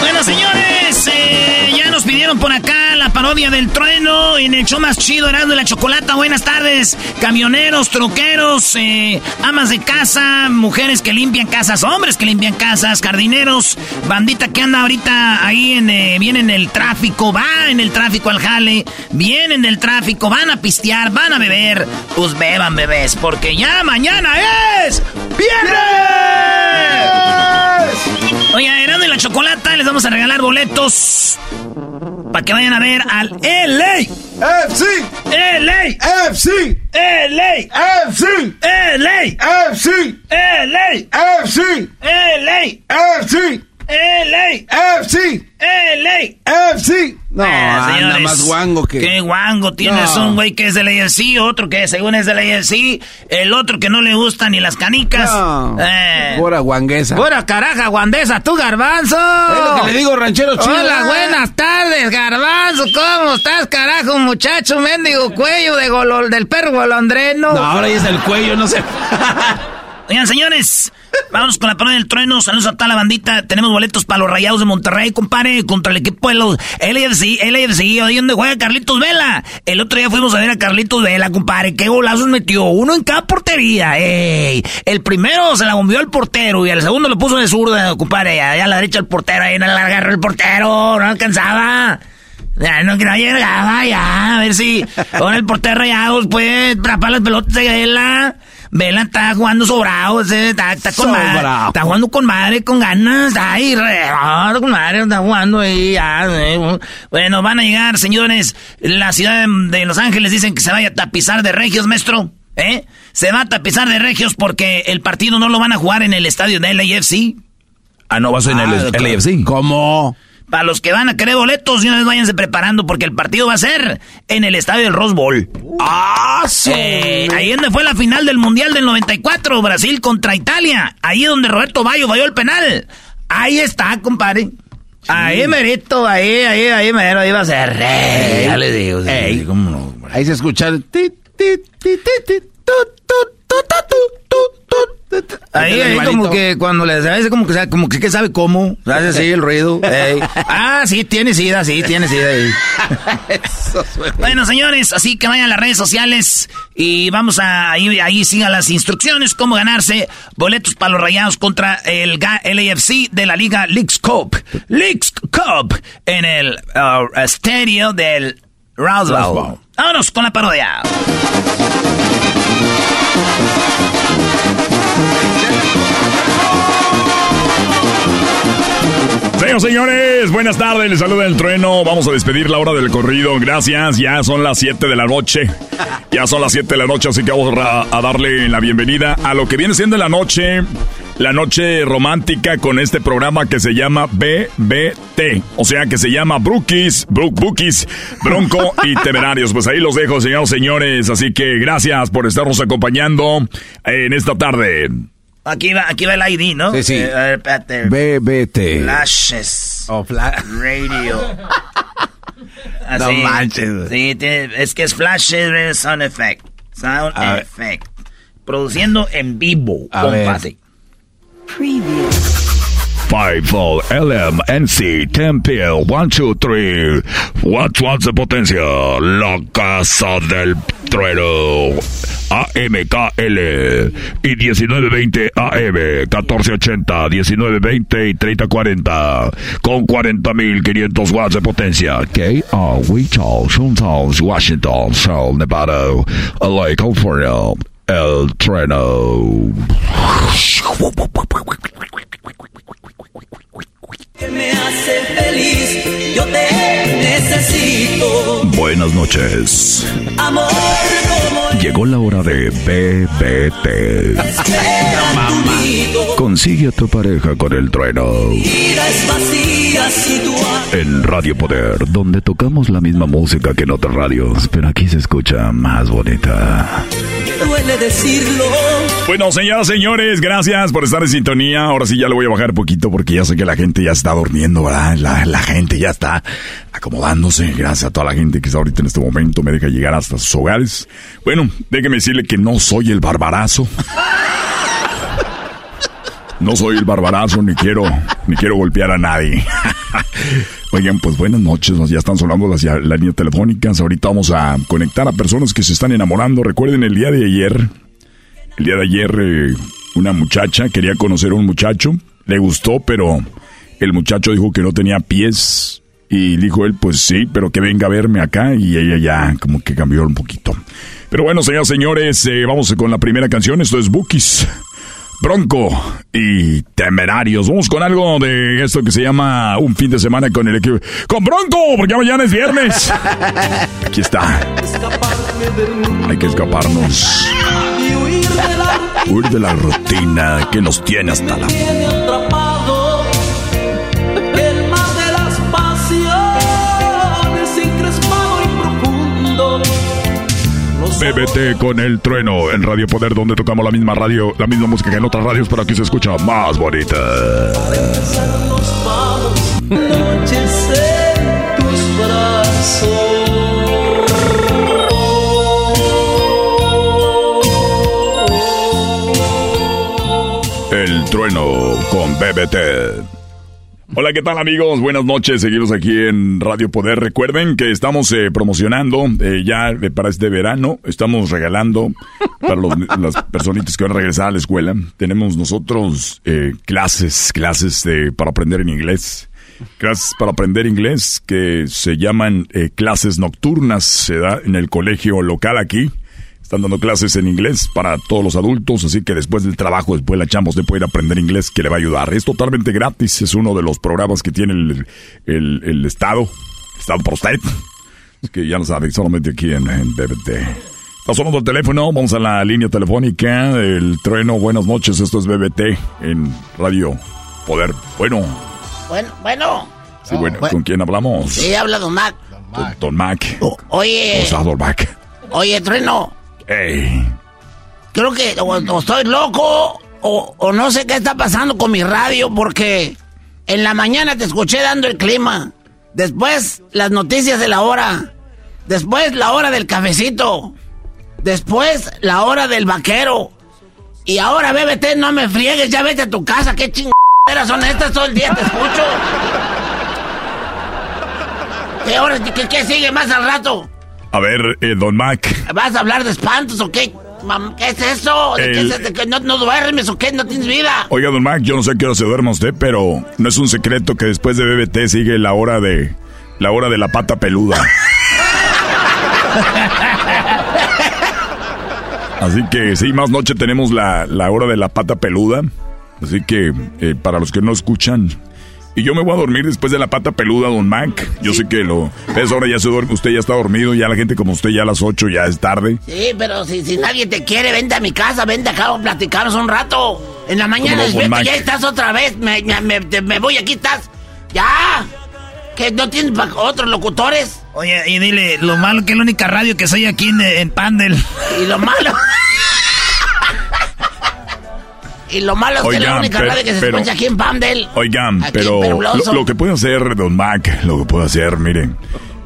S2: Bueno, señores, eh, ya nos pidieron por acá la parodia del trueno en el show más chido, Erasmo y la Chocolata. Buenas tardes, camioneros, troqueros, eh, amas de casa, mujeres que limpian casas, hombres que limpian casas, jardineros, bandita que anda ahorita ahí en, eh, viene en el tráfico, va en el tráfico al jale, vienen del tráfico, van a pistear, van a beber. Pues beban, bebés, porque ya mañana es viernes. Oye, Erasmo y la Chocolata, les vamos a regalar boletos para que vayan a ver al LA.
S3: FC.
S2: LA.
S3: FC.
S2: LA.
S3: FC.
S2: LA.
S3: FC.
S2: LA.
S3: FC.
S2: LA.
S3: FC.
S2: LA.
S3: FC.
S2: LA.
S3: FC. No,
S2: Eh,
S3: anda
S2: señores,
S3: más guango que.
S2: Qué guango. Tienes
S3: No.
S2: un güey que es del AFC, otro que según es del AFC, el otro que no le gustan ni las canicas.
S3: No.
S2: Eh,
S3: Pura guanguesa.
S2: Pura caraja, guandesa, tú, garbanzo.
S3: Es lo que le digo, ranchero chido.
S2: Hola, buenas tardes, garbanzo. ¿Cómo estás, carajo, muchacho? Mendigo cuello de golol, del perro golondreno.
S3: No, ahora ya es el cuello, no sé.
S2: Oigan, señores, vamos con la parodia del trueno. Saludos a toda la bandita. Tenemos boletos para los rayados de Monterrey, compadre, contra el equipo de los LFC, LFC. Ahí donde juega Carlitos Vela. El otro día fuimos a ver a Carlitos Vela, compadre. ¿Qué golazos metió? Uno en cada portería. ¡Ey! El primero se la bombeó el portero y el segundo lo puso de zurda, compadre. Allá a la derecha el portero. Ahí no la agarró el portero. No alcanzaba. Ya, no, que no llegaba, ya. A ver si ahora el portero rayados puede atrapar las pelotas de Vela. Vela está jugando sobrado, está, está con madre. Está jugando con madre, con ganas. Está ahí, ah, con madre, está jugando ahí. ya, eh. Bueno, van a llegar, señores. La ciudad de, Los Ángeles dicen que se vaya a tapizar de regios, maestro. ¿Eh? Se va a tapizar de regios porque el partido no lo van a jugar en el estadio de LAFC.
S4: Ah, no, vas en el
S3: Ah,
S4: LAFC.
S3: ¿Cómo?
S2: Para los que van a querer boletos, y una vez váyanse preparando porque el partido va a ser en el estadio del Rose Bowl.
S3: ¡Ah! su-
S2: Eh, ahí donde fue la final del Mundial del 94, Brasil contra Italia. Ahí donde Roberto Bayo falló el penal. Ahí está, compadre. Ahí merito, ahí, ahí, ahí mero, ahí va a ser. Ey, ya le digo. sí.
S4: ¿Cómo no?
S3: Ahí se escucha el tu, tu, tu, tu, tu.
S2: Ahí, ahí como que cuando le hace como que sabe, como que, sabe cómo, hace así el ruido. Ey. Ah, sí, tiene sida, sí, tiene sida ahí.
S3: Eso.
S2: Bueno, señores, así que vayan a las redes sociales y vamos a ahí, ahí sigan las instrucciones cómo ganarse boletos para los rayados contra el LAFC de la Liga Leagues Cup. Leagues Cup en el uh, estadio del. Bowl. Vámonos con la parodia.
S6: Señoras señores, buenas tardes, les saluda el trueno. Vamos a despedir la hora del corrido. Gracias, ya son las 7 de la noche. Ya son las 7 de la noche, así que vamos a darle la bienvenida a lo que viene siendo la noche, la noche romántica con este programa que se llama BBT. O sea, que se llama Brookies, Brook Bookies, Bronco y Temerarios. Pues ahí los dejo, señoras señores. Así que gracias por estarnos acompañando en esta tarde.
S2: Aquí va, aquí va el ID, ¿no?
S3: Sí, sí.
S2: Eh, a ver, espérate.
S3: BBT.
S2: Flashes.
S3: Oh, fla-
S2: Radio.
S3: No
S2: Así.
S3: manches.
S2: Sí, tiene- es que es Flashes Radio Sound Effect. Sound
S3: A ver.
S2: Effect. Produciendo en vivo,
S3: A ver.
S2: compadre.
S6: Five Volt LM NC 10 Pill 1 2 3 Watts watts de potencia La casa del trueno. AMKL y 1920 AM 1480 1920 y 3040 con 40.500 watts de potencia. KR Wichita Shuntown Washington Seoul Nevada LA California El trueno
S13: me hace feliz, yo te necesito.
S6: Buenas noches.
S13: Amor como
S6: Llegó la hora de BBT. Consigue a tu pareja con el trueno.
S13: Vida es vacía si tú
S6: En Radio Poder, donde tocamos la misma música que en otras radios, pero aquí se escucha más bonita.
S13: duele decirlo.
S6: Bueno, señoras, señores, gracias por estar en sintonía. Ahora sí ya le voy a bajar poquito porque ya sé que la gente ya está durmiendo, ¿verdad? La, la gente ya está acomodándose. Gracias a toda la gente que está ahorita en este momento. Me deja llegar hasta sus hogares. Bueno, déjeme decirle que no soy el barbarazo. No soy el barbarazo, ni quiero, ni quiero golpear a nadie. Oigan, pues buenas noches, ya están sonando las líneas telefónicas. Ahorita vamos a conectar a personas que se están enamorando. Recuerden el día de ayer, el día de ayer eh, una muchacha quería conocer a un muchacho, le gustó, pero el muchacho dijo que no tenía pies. Y dijo él, pues sí, pero que venga a verme acá. Y ella ya como que cambió un poquito. Pero bueno, señoras señores, eh, vamos con la primera canción. Esto es Bookies. Bronco y Temerarios. Vamos con algo de esto que se llama un fin de semana con el equipo. ¡Con Bronco! Porque ya mañana es viernes. Aquí está. Hay que escaparnos. Huir de la rutina que nos tiene hasta la... BBT con el trueno en Radio Poder, donde tocamos la misma radio, la misma música que en otras radios, pero aquí se escucha más bonita. El trueno con BBT. Hola, ¿qué tal amigos? Buenas noches, seguimos aquí en Radio Poder. Recuerden que estamos eh, promocionando eh, ya para este verano, estamos regalando para los- las personitas que van a regresar a la escuela. Tenemos nosotros eh, clases, clases eh, para aprender en inglés. clases para aprender inglés que se llaman eh, clases nocturnas. Se da en el colegio local aquí. Están dando clases en inglés para todos los adultos, así que después del trabajo, después de la chamba, usted puede ir a aprender inglés que le va a ayudar. Es totalmente gratis, es uno de los programas que tiene el, el, el Estado, Estado por usted. Es que ya lo sabe, solamente aquí en, en BBT. Está sonando el teléfono, vamos a la línea telefónica, el trueno, buenas noches, esto es BBT en Radio Poder. Bueno,
S14: Bueno, bueno.
S6: sí, bueno, ¿con quién hablamos?
S14: Sí, habla Don Mac.
S6: Don, Don Mac.
S14: Oye,
S6: ¿Cómo está, Don Mac?
S14: oye, Trueno. Creo que estoy loco o, no sé qué está pasando con mi radio porque en la mañana te escuché dando el clima. Después las noticias de la hora. Después la hora del cafecito. Después la hora del vaquero. Y ahora bébete, no me friegues, ya vete a tu casa. ¿Qué chingaderas son estas? Todo el día te escucho. ¿Qué hora? ¿Qué, qué sigue más al rato?
S6: A ver, eh, Don Mac.
S14: ¿Vas a hablar de espantos o qué? ¿Qué es eso? ¿De qué es- de que no, no duermes o qué? ¿No tienes vida?
S6: Oiga, Don Mac, yo no sé qué hora se duerma usted, pero no es un secreto que después de BBT sigue la hora de... La hora de la pata peluda. Así que sí, más noche tenemos la, la hora de la pata peluda. Así que eh, para los que no escuchan... Y yo me voy a dormir después de la pata peluda, Don Mac. Yo sé que lo... Es hora ya se duerme, usted ya está dormido, ya la gente como usted ya a las 8 ya es tarde.
S14: Sí, pero si, si nadie te quiere, vente a mi casa, vente acá a platicarnos un rato. En la mañana,
S6: ¿Cómo no,
S14: vete, ya estás otra vez. Me, me, me- te- me voy, aquí estás. ¡Ya! ¿Que no tienes otros locutores?
S2: Oye, y dile, lo malo que es la única radio que soy aquí en, en Pandel.
S14: Y lo malo... y lo malo es que la única
S6: pero-
S14: radio que se
S6: pero-
S14: escucha aquí en Pandel.
S6: Oigan,
S14: Aquí,
S6: pero lo, lo que puede hacer Don Mac, lo que puede hacer, miren,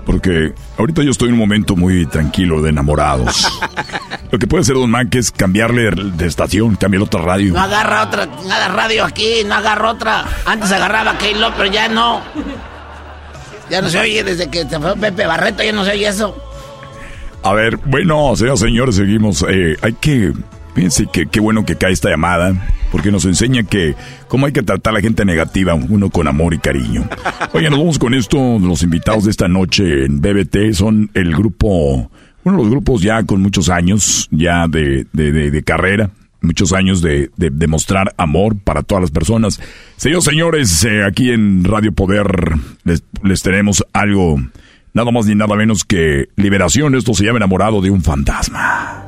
S6: porque ahorita yo estoy en un momento muy tranquilo de enamorados. lo que puede hacer Don Mac es cambiarle de estación, cambiar otra radio.
S14: No agarra otra nada radio aquí, no agarra otra. Antes agarraba K-Lo, pero ya no. Ya no se oye desde que se fue Pepe Barreto, ya no se oye eso.
S6: A ver, bueno, señoras y señores, seguimos. Eh, hay que, fíjense que qué bueno que cae esta llamada, porque nos enseña que cómo hay que tratar a la gente negativa, uno con amor y cariño. Oye, nos vamos con esto. Los invitados de esta noche en BBT son el grupo, uno de los grupos ya con muchos años, ya de, de, de- de carrera. Muchos años de, de, de mostrar amor para todas las personas. Señores, señores, eh, aquí en Radio Poder les, les tenemos algo, nada más ni nada menos que liberación. Esto se llama enamorado de un fantasma.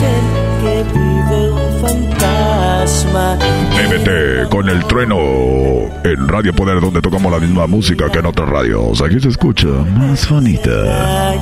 S13: Dicen que vive un fantasma.
S6: BBT con el trueno en Radio Poder, donde tocamos la misma música que en otras radios. Aquí se escucha más bonita.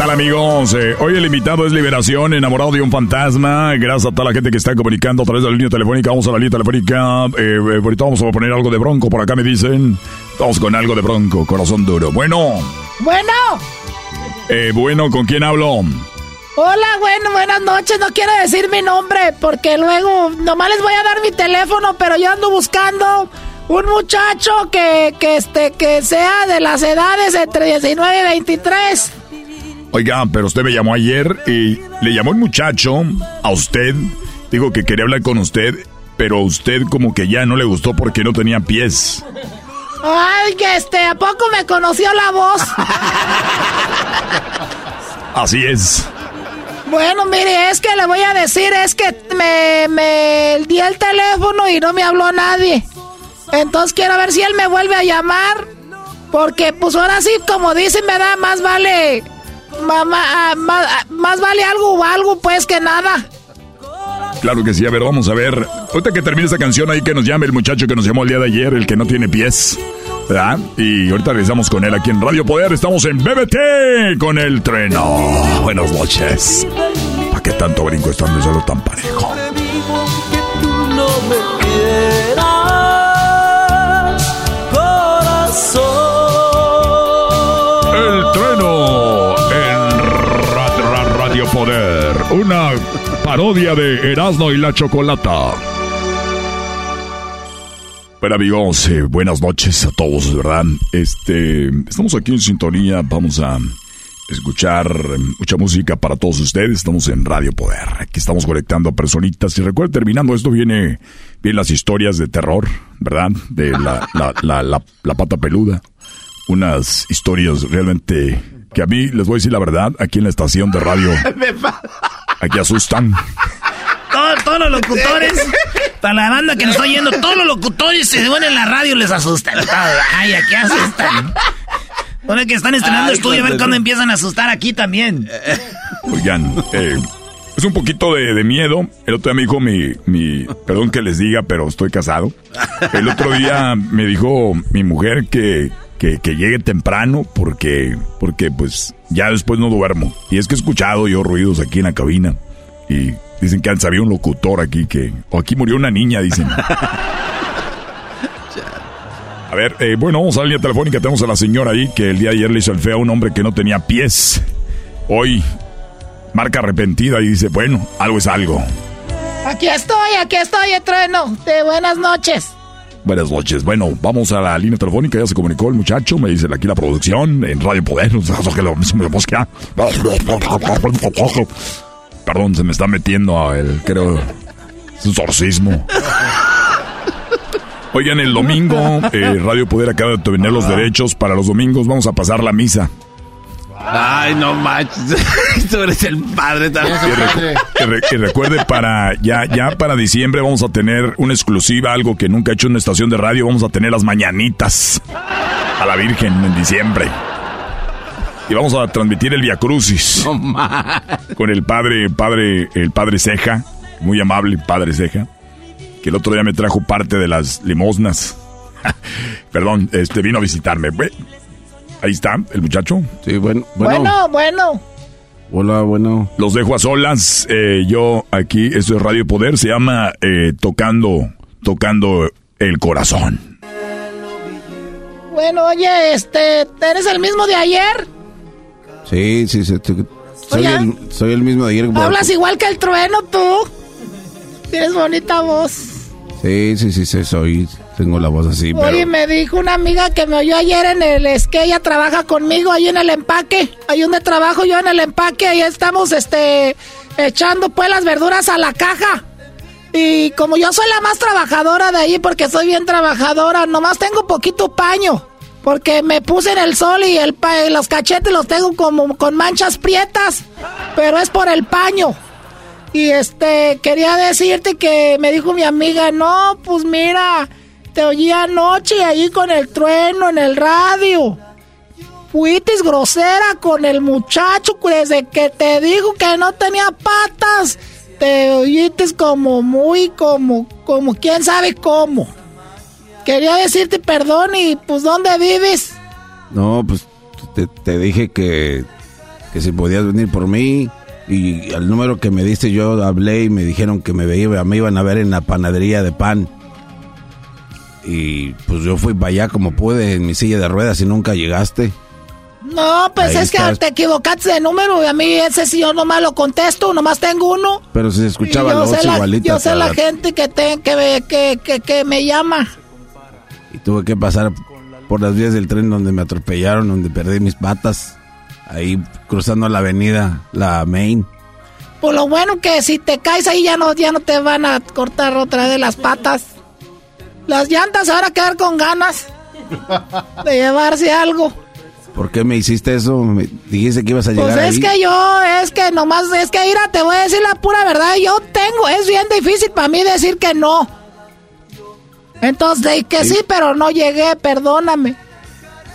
S6: Tal amigos? Eh, hoy el invitado es Liberación, enamorado de un fantasma. Gracias a toda la gente que está comunicando a través de la línea telefónica. Vamos a la línea telefónica. Eh, eh, ahorita vamos a poner algo de bronco. Por acá me dicen. Vamos con algo de bronco, corazón duro. Bueno,
S15: Bueno,
S6: eh, bueno, ¿con quién hablo?
S15: hola, bueno, buenas noches. No quiero decir mi nombre porque luego nomás les voy a dar mi teléfono, pero yo ando buscando un muchacho que, que, este, que sea de las edades entre 19 y 23.
S6: Oiga, pero usted me llamó ayer y le llamó un muchacho a usted. Dijo que quería hablar con usted, pero a usted como que ya no le gustó porque no tenía pies.
S15: Ay, que este, ¿a poco me conoció la voz?
S6: Así es.
S15: Bueno, mire, es que le voy a decir, es que me, me di el teléfono y no me habló nadie. Entonces quiero ver si él me vuelve a llamar. Porque pues ahora sí, como dicen, me da más vale... ma- ma- ah, ah, más, vale algo o algo pues que nada.
S6: Claro que sí, a ver, vamos a ver. Ahorita que termine esta canción ahí que nos llame el muchacho que nos llamó el día de ayer, el que no tiene pies. ¿Verdad? Y ahorita regresamos con él aquí en Radio Poder. Estamos en BBT con el treno. Buenas noches. ¿Para qué tanto brinco estando solo tan parejo? Poder. Una parodia de Erasmo y la Chocolata. Bueno amigos, eh, buenas noches a todos, ¿verdad? Este, estamos aquí en sintonía, vamos a escuchar mucha música para todos ustedes. Estamos en Radio Poder. Aquí estamos conectando a personitas. Y recuerden, terminando esto, viene, vienen las historias de terror, ¿verdad? De la, la, la, la, la pata peluda. Unas historias realmente que a mí, les voy a decir la verdad, aquí en la estación de radio, aquí asustan.
S2: Todos, todos los locutores, para la banda que nos está oyendo, todos los locutores se ven en la radio les asustan. Ay, aquí asustan. Ahora que están estrenando
S6: Ay,
S2: estudio, a ver
S6: cuando-
S2: cuándo empiezan a asustar aquí también.
S6: Oigan, eh, es un poquito de, de miedo. El otro día me dijo mi, mi, perdón que les diga, pero estoy casado. El otro día me dijo mi mujer que, que, que llegue temprano porque, porque pues ya después no duermo. Y es que he escuchado yo ruidos aquí en la cabina y dicen que había un locutor aquí que, o aquí murió una niña, dicen. A ver, eh, bueno, vamos a la línea telefónica. Tenemos a la señora ahí que el día de ayer le hizo el feo a un hombre que no tenía pies. Hoy marca arrepentida y dice, bueno, algo es algo.
S15: Aquí estoy, aquí estoy, Etreno. De buenas noches.
S6: Buenas noches. Bueno, vamos a la línea telefónica. Ya se comunicó el muchacho. Me dice aquí la producción en Radio Poder. Perdón, se me está metiendo a el, creo, es un sorcismo. Oigan, el domingo, eh, Radio Poder acaba de tener los derechos para los domingos. Vamos a pasar la misa.
S3: Ay, no manches. Tú eres el padre también.
S6: Que, re- que recuerde para ya ya para diciembre vamos a tener una exclusiva, algo que nunca ha hecho una estación de radio, vamos a tener las mañanitas a la Virgen en diciembre. Y vamos a transmitir el Via Crucis con el padre, padre, el padre Ceja, muy amable padre Ceja, que el otro día me trajo parte de las limosnas. Perdón, este vino a visitarme. Ahí está el muchacho.
S3: Sí, bueno,
S15: Bueno, bueno.
S3: Hola, bueno.
S6: Los dejo a solas. eh, yo aquí, esto es Radio Poder, se llama eh, Tocando, Tocando el Corazón.
S15: Bueno, oye, este, ¿eres el mismo de ayer?
S3: Sí, sí, sí. tú- Soy,
S15: Oye.
S3: el, soy el mismo de ayer.
S15: Hablas igual que el trueno, tú. Tienes bonita voz.
S3: Sí, sí, sí, sí, soy. Tengo la voz así, pero.
S15: Oye, me dijo una amiga que me oyó ayer en el... Es que ella trabaja conmigo ahí en el empaque. Ahí donde trabajo yo en el empaque. Ahí estamos, este... Echando, pues, las verduras a la caja. Y como yo soy la más trabajadora de ahí, porque soy bien trabajadora, nomás tengo poquito paño. Porque me puse en el sol y el pa- los cachetes los tengo como con manchas prietas. Pero es por el paño. Y este, quería decirte que me dijo mi amiga, no, pues mira, te oí anoche allí con el trueno en el radio. Fuiste grosera con el muchacho desde que te dijo que no tenía patas. Te oíste como muy, como, como quién sabe cómo. Quería decirte perdón y pues ¿dónde vives?
S3: No, pues te, dije que, que si podías venir por mí. Y al número que me diste yo hablé y me dijeron que me, me iban a ver en la panadería de pan. Y pues yo fui para allá como pude en mi silla de ruedas y nunca llegaste.
S15: No, pues
S3: Ahí
S15: es que te equivocaste de número y a mí ese sí yo nomás lo contesto, nomás tengo uno.
S3: Pero se escuchaba la
S15: yo
S3: voz
S15: sé la,
S3: igualita.
S15: yo sé la gente que, te, que, me- que, que, que me llama.
S3: Y tuve que pasar por las vías del tren donde me atropellaron, donde perdí mis patas. Ahí cruzando la avenida, la Main.
S15: Por lo bueno que si te caes ahí ya no, ya no te van a cortar otra vez las patas. Las llantas se van a quedar con ganas de llevarse algo.
S3: ¿Por qué me hiciste eso? Me dijiste que ibas a llegar
S15: Pues es
S3: ahí.
S15: que yo, es que nomás, es que mira, te voy a decir la pura verdad, yo tengo, es bien difícil para mí decir que no. Entonces, de que sí, pero no llegué, perdóname.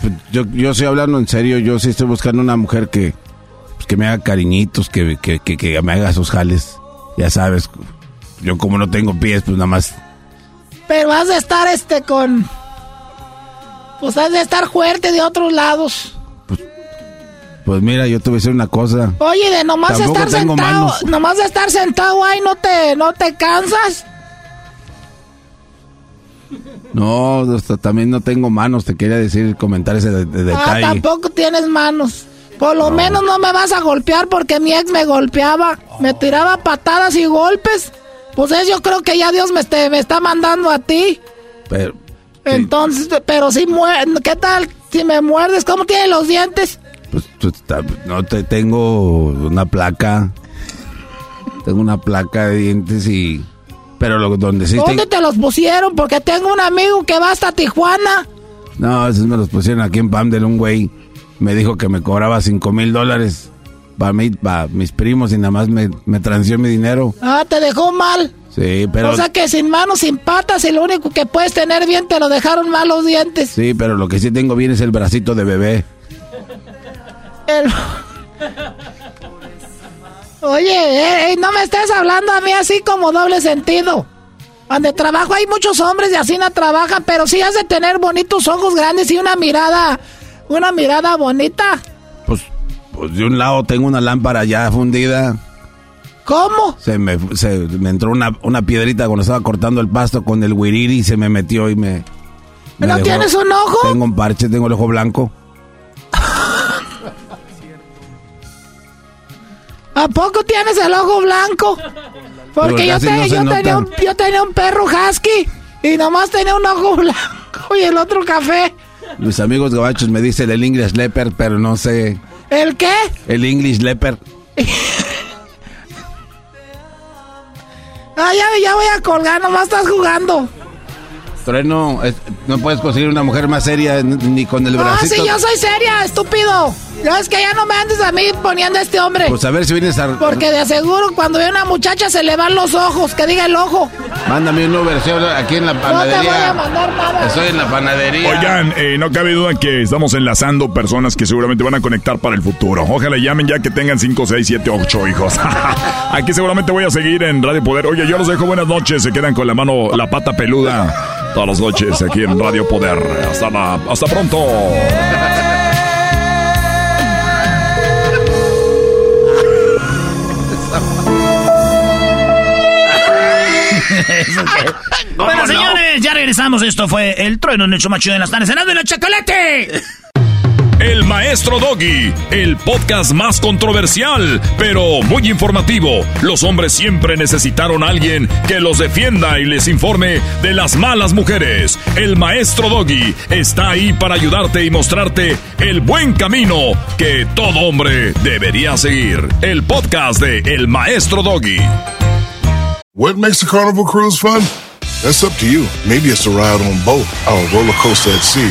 S3: Pues, Yo, yo estoy hablando en serio, yo sí estoy buscando una mujer que, pues, que me haga cariñitos, que, que, que, que me haga sus jales. Ya sabes, yo como no tengo pies, pues nada más.
S15: Pero has de estar este con. Pues has de estar fuerte de otros lados.
S3: Pues mira, yo te voy a decir una cosa.
S15: Oye, de nomás
S3: Tampoco
S15: estar sentado,
S3: manos.
S15: nomás de estar sentado ahí no te, no te cansas.
S3: No, hasta también no tengo manos, te quería decir, comentar ese de- de
S15: Ah,
S3: detalle.
S15: tampoco tienes manos. Por lo menos no me vas a golpear porque mi ex me golpeaba. Me tiraba patadas y golpes. Pues es, yo creo que ya Dios me, este- me está mandando a ti.
S3: Pero,
S15: Entonces, pero si ¿qué tal si me muerdes? ¿Cómo tienen los dientes?
S3: pues, no te tengo una placa. Tengo una placa de dientes y. Pero lo, donde sí.
S15: ¿Dónde
S3: te-
S15: te los pusieron? Porque tengo un amigo que va hasta Tijuana.
S3: No, esos me los pusieron aquí en Pamdel. Un güey me dijo que me cobraba cinco mil dólares para mí, para mis primos y nada más me, me transió mi dinero.
S15: Ah, te dejó mal.
S3: Sí, pero.
S15: O sea que sin manos, sin patas y lo único que puedes tener bien te lo dejaron mal los dientes.
S3: Sí, pero lo que sí tengo bien es el bracito de bebé.
S15: El- Oye, eh, eh, no me estés hablando a mí así como doble sentido. Donde trabajo hay muchos hombres y así no trabajan, pero sí has de tener bonitos ojos grandes y una mirada, una mirada bonita.
S3: Pues, de un lado tengo una lámpara ya fundida.
S15: ¿Cómo?
S3: Se me, se me entró una, una piedrita cuando estaba cortando el pasto con el wiriri y se me metió y me. me
S15: ¿No tienes un ojo?
S3: Tengo un parche, tengo el ojo blanco.
S15: ¿A poco tienes el ojo blanco? Porque yo, te-
S3: no
S15: yo tenía un, yo tenía un perro husky y nomás tenía un ojo blanco y el otro café.
S3: Mis amigos gabachos me dicen el English Leopard, pero no sé.
S15: ¿El qué?
S3: El English Leopard.
S15: Ah, ya, ya voy a colgar, nomás estás jugando.
S3: Trueno, es- no puedes conseguir una mujer más seria ni con el
S15: Ah,
S3: bracito.
S15: sí, yo soy seria, estúpido. Ya es que ya no me andes a mí poniendo a este hombre.
S3: Pues a ver si vienes a.
S15: Porque de aseguro cuando ve una muchacha se le van los ojos, que diga el ojo.
S3: Mándame una versión aquí en la
S15: No te voy a
S3: panadería.
S15: mandar nada.
S3: Estoy en la panadería.
S6: Oigan, eh, no cabe duda que estamos enlazando personas que seguramente van a conectar para el futuro. Ojalá llamen ya que tengan 5, 6, 7, 8 hijos. Aquí seguramente voy a seguir en Radio Poder. Oye, yo los dejo buenas noches. Se quedan con la mano, la pata peluda. Todas las noches aquí en Radio Poder. Hasta, hasta pronto.
S2: Bueno, señores, ya regresamos. Esto fue el trueno en el show más chido de las tardes. ¡Cenando en el chocolate!
S6: El Maestro Doggy, el podcast más controversial, pero muy informativo. Los hombres siempre necesitaron a alguien que los defienda y les informe de las malas mujeres. El Maestro Doggy está ahí para ayudarte y mostrarte el buen camino que todo hombre debería seguir. El podcast de El Maestro Doggy.
S16: What makes a carnival cruise fun? That's up to you. Maybe it's a ride on boat, or a roller coaster at sea,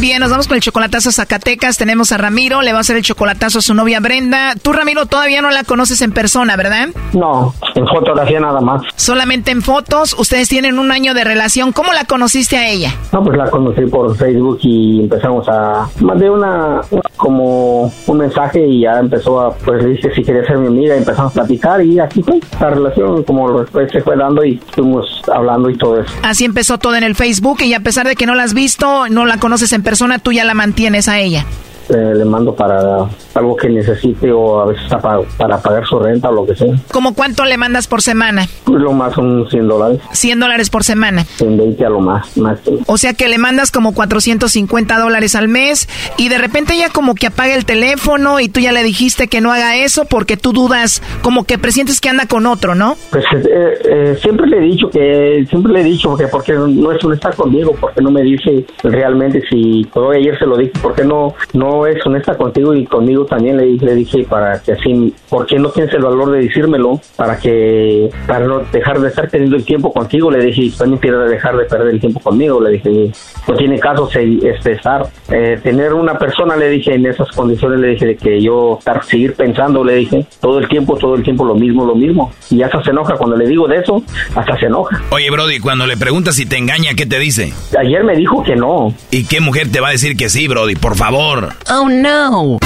S17: Bien, nos vamos con el chocolatazo a Zacatecas. Tenemos a Ramiro, le va a hacer el chocolatazo a su novia Brenda. Tú, Ramiro, todavía no la conoces en persona, ¿verdad?
S18: No, en fotografía nada más.
S17: Solamente en fotos. Ustedes tienen un año de relación. ¿Cómo la conociste a ella?
S18: No, pues la conocí por Facebook y empezamos a... Mandé una, como un mensaje y ya empezó a... Pues le dije si quería ser mi amiga y empezamos a platicar y así fue. La relación como después se fue dando y estuvimos hablando y todo eso.
S17: Así empezó todo en el Facebook y a pesar de que no la has visto, no la conoces en persona, tú ya la mantienes a ella.
S18: Eh, le mando para algo que necesite o a veces para, para pagar su renta o lo que sea.
S17: ¿Cómo cuánto le mandas por semana?
S18: Pues lo más son 100 dólares,
S17: 100 dólares por semana.
S18: 120 a lo más. más
S17: O sea que le mandas como 450 dólares al mes y de repente ella como que apaga el teléfono y tú ya le dijiste que no haga eso porque tú dudas, como que presientes que anda con otro, ¿no?
S18: Pues eh, eh, siempre le he dicho que, siempre le he dicho que porque no es un estar conmigo, porque no me dice realmente si, todo ayer se lo dije, porque no, no es honesta contigo y conmigo también le dije, le dije para que así, ¿por qué no tienes el valor de decírmelo? Para que, para no dejar de estar teniendo el tiempo contigo, le dije, también quiero dejar de perder el tiempo conmigo, le dije, no tiene caso este, estar, eh, tener una persona, le dije, en esas condiciones, le dije, de que yo estar, seguir pensando, le dije, todo el tiempo, todo el tiempo lo mismo, lo mismo, y hasta se enoja cuando le digo de eso, hasta se enoja.
S4: Oye, Brody, cuando le preguntas si te engaña, ¿qué te dice?
S18: Ayer me dijo que no.
S4: ¿Y qué mujer te va a decir que sí, Brody? Por favor.
S17: Oh, no.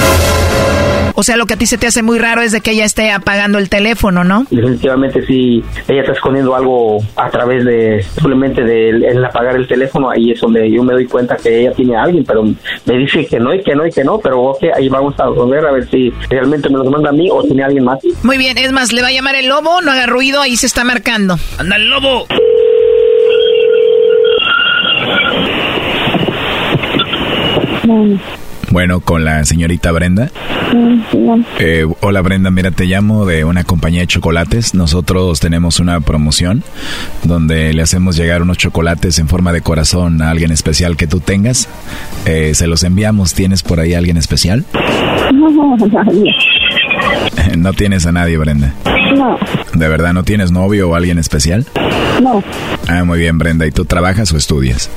S17: O sea, lo que a ti se te hace muy raro es de que ella esté apagando el teléfono, ¿no?
S18: Definitivamente sí, ella está escondiendo algo a través de simplemente de el apagar el teléfono, ahí es donde yo me doy cuenta que ella tiene a alguien, pero me dice que no y que no y que no, pero ok, ahí vamos a ver a ver si realmente me lo manda a mí o tiene alguien más.
S17: Muy bien, es más, le va a llamar el lobo, no haga ruido, ahí se está marcando.
S2: ¡Anda el lobo!
S19: Bueno, con la señorita Brenda. Eh, hola Brenda, mira, te llamo de una compañía de chocolates. Nosotros tenemos una promoción donde le hacemos llegar unos chocolates en forma de corazón a alguien especial que tú tengas. Eh, se los enviamos. ¿Tienes por ahí alguien especial?
S20: No, nadie.
S19: No tienes a nadie, Brenda.
S20: No.
S19: ¿De verdad no tienes novio o alguien especial?
S20: No.
S19: Ah, muy bien, Brenda. ¿Y tú trabajas o estudias?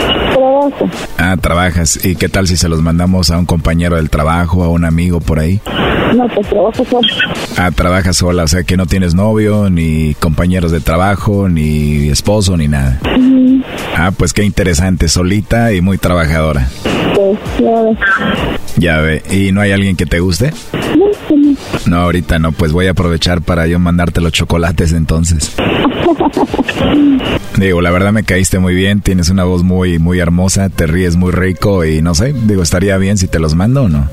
S20: Trabajo.
S19: Ah, trabajas. ¿Y qué tal si se los mandamos a un compañero del trabajo, a un amigo por ahí?
S20: No, pues trabajo sola.
S19: Ah, trabajas sola, o sea que no tienes novio, ni compañeros de trabajo, ni esposo, ni nada. Ah, pues qué interesante, solita y muy trabajadora.
S20: Pues, claro.
S19: Ya ve, ¿y no hay alguien que te guste?
S20: No, no.
S19: No, ahorita no, pues voy a aprovechar para yo mandarte los chocolates entonces. Digo, la verdad me caíste muy bien, tienes una voz muy, muy hermosa, te ríes muy rico y no sé, digo, estaría bien si te los mando o no.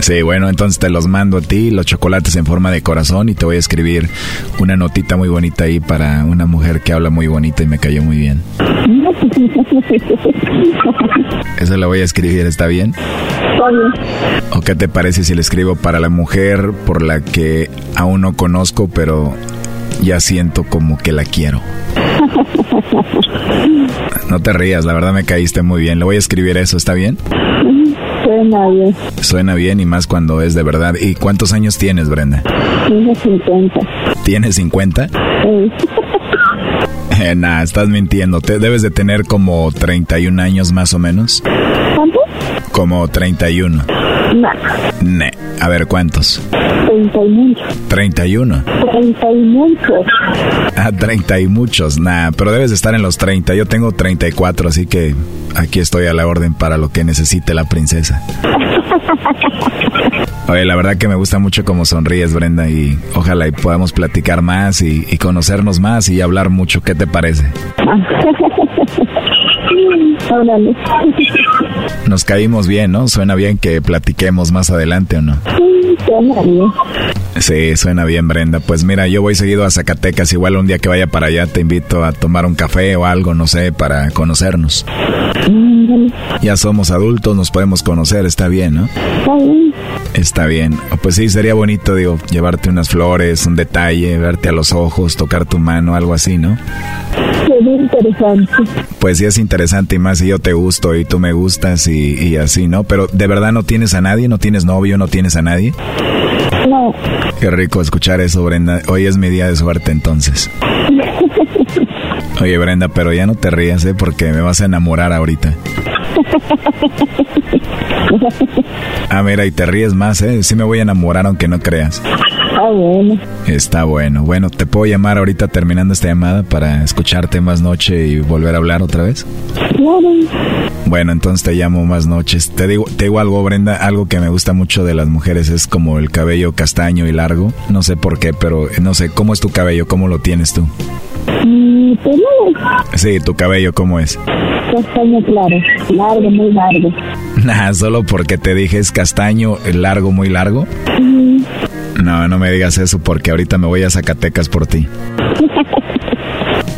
S19: Sí, bueno, entonces te los mando a ti, los chocolates en forma de corazón y te voy a escribir una notita muy bonita ahí para una mujer que habla muy bonita y me cayó muy bien. Eso la voy a escribir, ¿está bien? ¿O qué te parece si le escribo para la mujer por la que aún no conozco, pero ya siento como que la quiero? No te rías, la verdad me caíste muy bien. Le voy a escribir eso, ¿está bien?
S20: Suena bien.
S19: Suena bien y más cuando es de verdad. ¿Y cuántos años tienes, Brenda?
S20: Tengo 50.
S19: ¿Tienes 50?
S20: Sí.
S19: Eh, nah, estás mintiendo. Te debes de tener como 31 años más o menos.
S20: ¿Cuánto?
S19: Como 31.
S20: No.
S19: Ne. A ver, ¿cuántos?
S20: 30 y muchos.
S19: 31.
S20: 30 y muchos.
S19: Ah, 30 y muchos. Nah, pero debes de estar en los 30. Yo tengo 34, así que aquí estoy a la orden para lo que necesite la princesa. Oye, la verdad que me gusta mucho cómo sonríes, Brenda, y ojalá y podamos platicar más y, y conocernos más y hablar mucho. ¿Qué te parece?
S20: Órale.
S19: Nos caímos bien, ¿no? Suena bien que platiquemos más adelante, ¿o no?
S20: Sí, suena bien.
S19: Sí, suena bien, Brenda. Pues mira, yo voy seguido a Zacatecas. Igual un día que vaya para allá te invito a tomar un café o algo, no sé, para conocernos. Ya somos adultos, nos podemos conocer, está bien, ¿no?
S20: Está bien.
S19: Está bien. Pues sí, sería bonito, digo, llevarte unas flores, un detalle, verte a los ojos, tocar tu mano, algo así, ¿no?
S20: Sería interesante.
S19: Pues sí es interesante y más si yo te gusto y tú me gustas y, y así, ¿no? Pero de verdad no tienes a nadie, no tienes novio, no tienes a nadie.
S20: No.
S19: Qué rico escuchar eso, Brenda. Hoy es mi día de suerte entonces. Oye, Brenda, pero ya no te rías, ¿eh? Porque me vas a enamorar ahorita. Ah, mira, y te ríes más, ¿eh? Sí me voy a enamorar aunque no creas.
S20: Está bueno.
S19: Está bueno. Bueno, ¿te puedo llamar ahorita terminando esta llamada para escucharte más noche y volver a hablar otra vez?
S20: Claro.
S19: Bueno, entonces te llamo más noches. Te digo, te digo algo, Brenda, algo que me gusta mucho de las mujeres es como el cabello castaño y largo. No sé por qué, pero no sé, ¿cómo es tu cabello? ¿Cómo lo tienes tú?
S20: Mi pelo
S19: Sí, tu cabello, ¿cómo es?
S20: castaño claro. Largo, muy largo.
S19: Nah, solo porque te dije es castaño, largo, muy largo.
S20: Mm.
S19: No, no me digas eso porque ahorita me voy a Zacatecas por ti.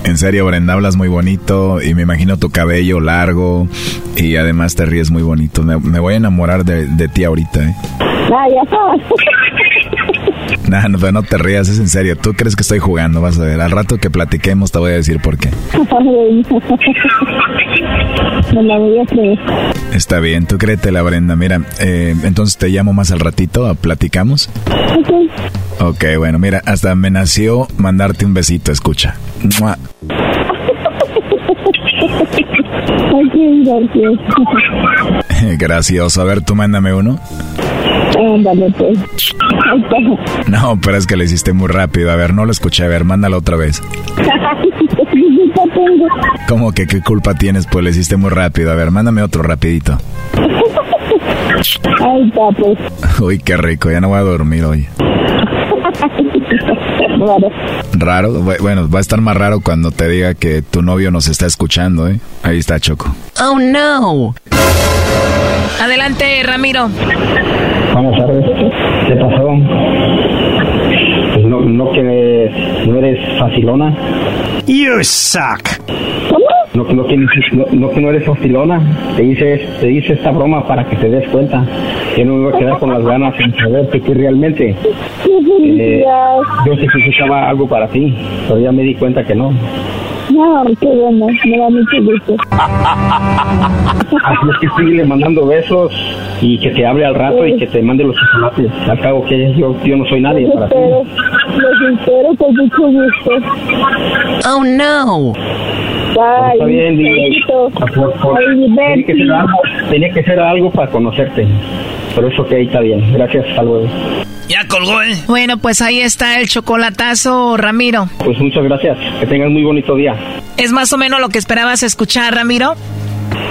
S19: En serio, Brenda, hablas muy bonito y me imagino tu cabello largo y además te ríes muy bonito. Me, me voy a enamorar de, de ti ahorita, ¿eh?
S20: Ah, ya sabes.
S19: Nah, no, no te rías, es en serio. Tú crees que estoy jugando, vas a ver. Al rato que platiquemos te voy a decir por qué.
S21: Me la voy a creer.
S19: Está bien, tú créetela, Brenda. Mira, eh, entonces te llamo más al ratito, platicamos.
S21: Ok.
S19: Ok, bueno, mira, hasta me nació mandarte un besito, escucha. Mua.
S21: Ay, qué gracias.
S19: Gracioso. A ver, tú mándame uno.
S21: Ándale, pues.
S19: No, pero es que lo hiciste muy rápido. A ver, no lo escuché. A ver, mándalo otra vez.
S21: Tengo.
S19: ¿Cómo que qué culpa tienes? Pues lo hiciste muy rápido. A ver, mándame otro rapidito.
S21: Está, pues.
S19: Uy, qué rico. Ya no voy a dormir hoy. Raro. Bu- Bueno, va a estar más raro cuando te diga que tu novio nos está escuchando, ¿eh? Ahí está, Choco.
S17: Oh no. Adelante, Ramiro.
S22: Buenas tardes. ¿Qué pasó? Pues no, no que no eres facilona.
S23: You suck.
S22: No, no, que, no que no eres facilona. Te hice, te hice esta broma para que te des cuenta. Que no me iba a quedar con las ganas en saber que, realmente eh, yo sé que algo para ti, pero ya me di cuenta que no.
S21: No, qué bueno. Me da mucho gusto.
S22: Así es que sigue mandando besos y que te hable al rato y que te mande los chocolates. Al cabo que yo, yo no soy nadie
S21: Los
S22: para ti.
S21: espero. Los espero con mucho gusto.
S17: Oh no.
S21: Bye.
S22: Está bien, tenía, que ser algo, tenía que ser algo para conocerte. Por eso que ahí está bien. Gracias, hasta luego.
S2: Ya colgó, ¿eh?
S17: Bueno, pues ahí está el chocolatazo, Ramiro.
S22: Pues muchas gracias. Que tengas muy bonito día.
S17: ¿Es más o menos lo que esperabas escuchar, Ramiro?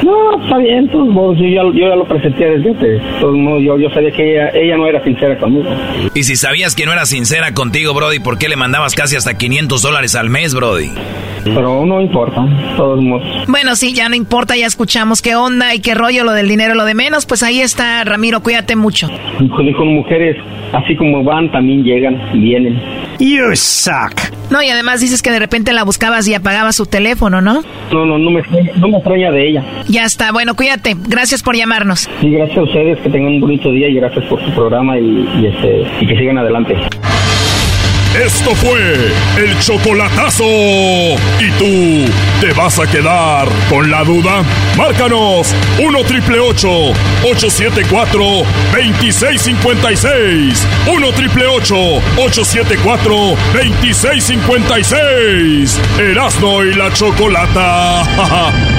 S22: No, está bien, pues, vos, yo, ya, yo ya lo presenté desde antes. Todos modos, yo, yo sabía que ella, ella no era sincera conmigo.
S24: Y si sabías que no era sincera contigo, Brody, ¿por qué le mandabas casi hasta 500 dólares al mes, Brody?
S22: Pero no importa, todos modos.
S17: Bueno, sí, ya no importa, ya escuchamos qué onda y qué rollo, lo del dinero, lo de menos. Pues ahí está, Ramiro, cuídate mucho.
S22: Con, con mujeres, así como van, también llegan, vienen.
S23: You suck.
S17: No, y además dices que de repente la buscabas y apagabas su teléfono, ¿no?
S22: No, no, no me, no me extraña de ella.
S17: Ya está, bueno, cuídate. Gracias por llamarnos.
S22: Y gracias a ustedes, que tengan un bonito día y gracias por su programa y, y este, y que sigan adelante.
S6: Esto fue el chocolatazo. ¿Y tú te vas a quedar con la duda? Márcanos 1 triple 874 2656. 1 triple 874 2656. Erasno y la chocolata.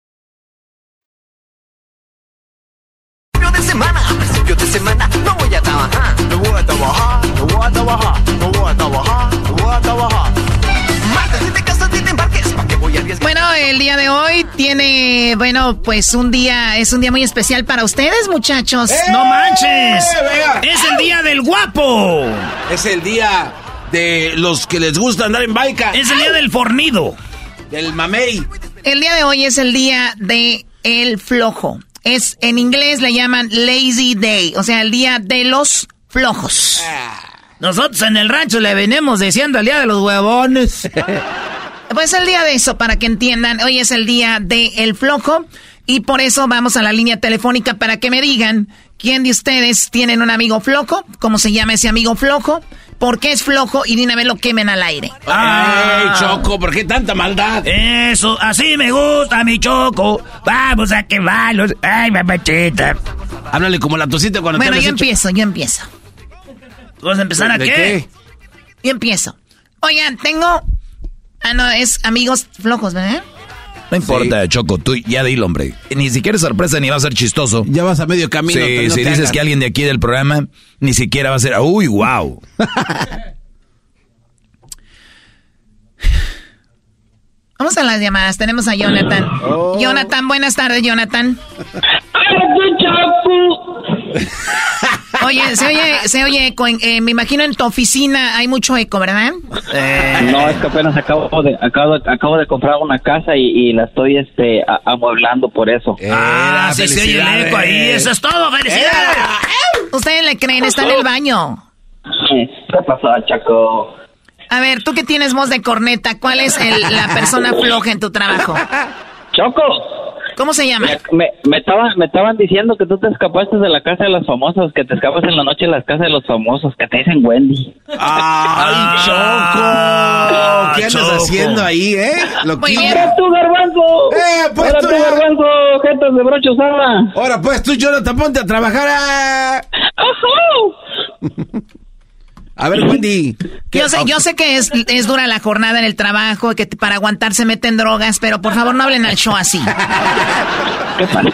S25: Semana, no voy a trabajar, no voy a trabajar, no voy a trabajar, no voy a trabajar, no voy a trabajar. Martes, si te casas, si te embarques, ¿pa' qué voy a arriesgar?
S17: Bueno, el día de hoy tiene, bueno, pues un día, es un día muy especial para ustedes, muchachos.
S2: ¡No manches! ¡Es el día del guapo!
S3: Es el día de los que les gusta andar en baica.
S2: Es el día del fornido.
S3: Del mamey.
S17: El día de hoy es el día de el flojo. Es, en inglés le llaman lazy day, o sea, el día de los flojos.
S2: Nosotros en el rancho le venimos diciendo el día de los huevones.
S17: Pues el día de eso, para que entiendan, hoy es el día de el flojo y por eso vamos a la línea telefónica para que me digan quién de ustedes tienen un amigo flojo, cómo se llama ese amigo flojo, por qué es flojo y de una vez lo quemen al aire.
S3: ¡Ay, Choco! ¿Por qué tanta maldad?
S2: Eso, así me gusta mi choco. Vamos a quemarlos. Ay, mamachita.
S3: Háblale como la tosita cuando
S17: Bueno,
S3: te
S17: yo
S3: hablas hecho-
S17: empiezo, yo empiezo.
S2: ¿Vas a empezar a qué?
S17: Yo empiezo. Oigan, tengo Ah, no, es amigos flojos, ¿verdad?
S4: No importa, Choco, tú ya dilo, hombre. Ni siquiera es sorpresa ni va a ser chistoso.
S3: Ya vas a medio camino.
S4: Sí,
S3: no
S4: si dices que alguien de aquí del programa, ni siquiera va a ser, uy, wow.
S17: Vamos a las llamadas. Tenemos a Jonathan. Jonathan, buenas tardes, Jonathan. Oye, se oye, se oye eco. en- eh, me imagino en tu oficina hay mucho eco, ¿verdad?
S26: No, es que apenas acabo de, acabo, acabo de comprar una casa y, y la estoy este, a- amueblando por eso.
S2: Ah, sí, se oye el eco ahí. Eso es todo, felicidades.
S17: Ustedes le creen, está en el baño.
S26: ¿Qué pasó, Chaco?
S17: A ver, tú que tienes voz de corneta, ¿cuál es el- la persona floja en tu trabajo?
S26: Choco.
S17: ¿Cómo se llama?
S26: Me, me, me estaban, me estaban diciendo que tú te escapaste de la casa de los famosos, que te escapas en la noche de las casas de los famosos, que te dicen Wendy.
S3: ¡Ay, Choco! ¿Qué andas
S26: Choco.
S3: haciendo ahí, eh? Lo
S26: Muy
S3: que-
S26: bien. ¡Ahora tú, garbanzo!
S3: ¡Eh, pues
S26: ¡Ahora
S3: tú!
S26: garbanzo! ¡Jetas de brocha usada!
S3: Ahora pues tú, Jonathan, ponte a trabajar. ah. A ver, Wendy. ¿qué-
S17: Yo sé, yo sé que es, es dura la jornada en el trabajo, que para aguantar se meten drogas, pero por favor no hablen al show así.
S26: ¿Qué pasa?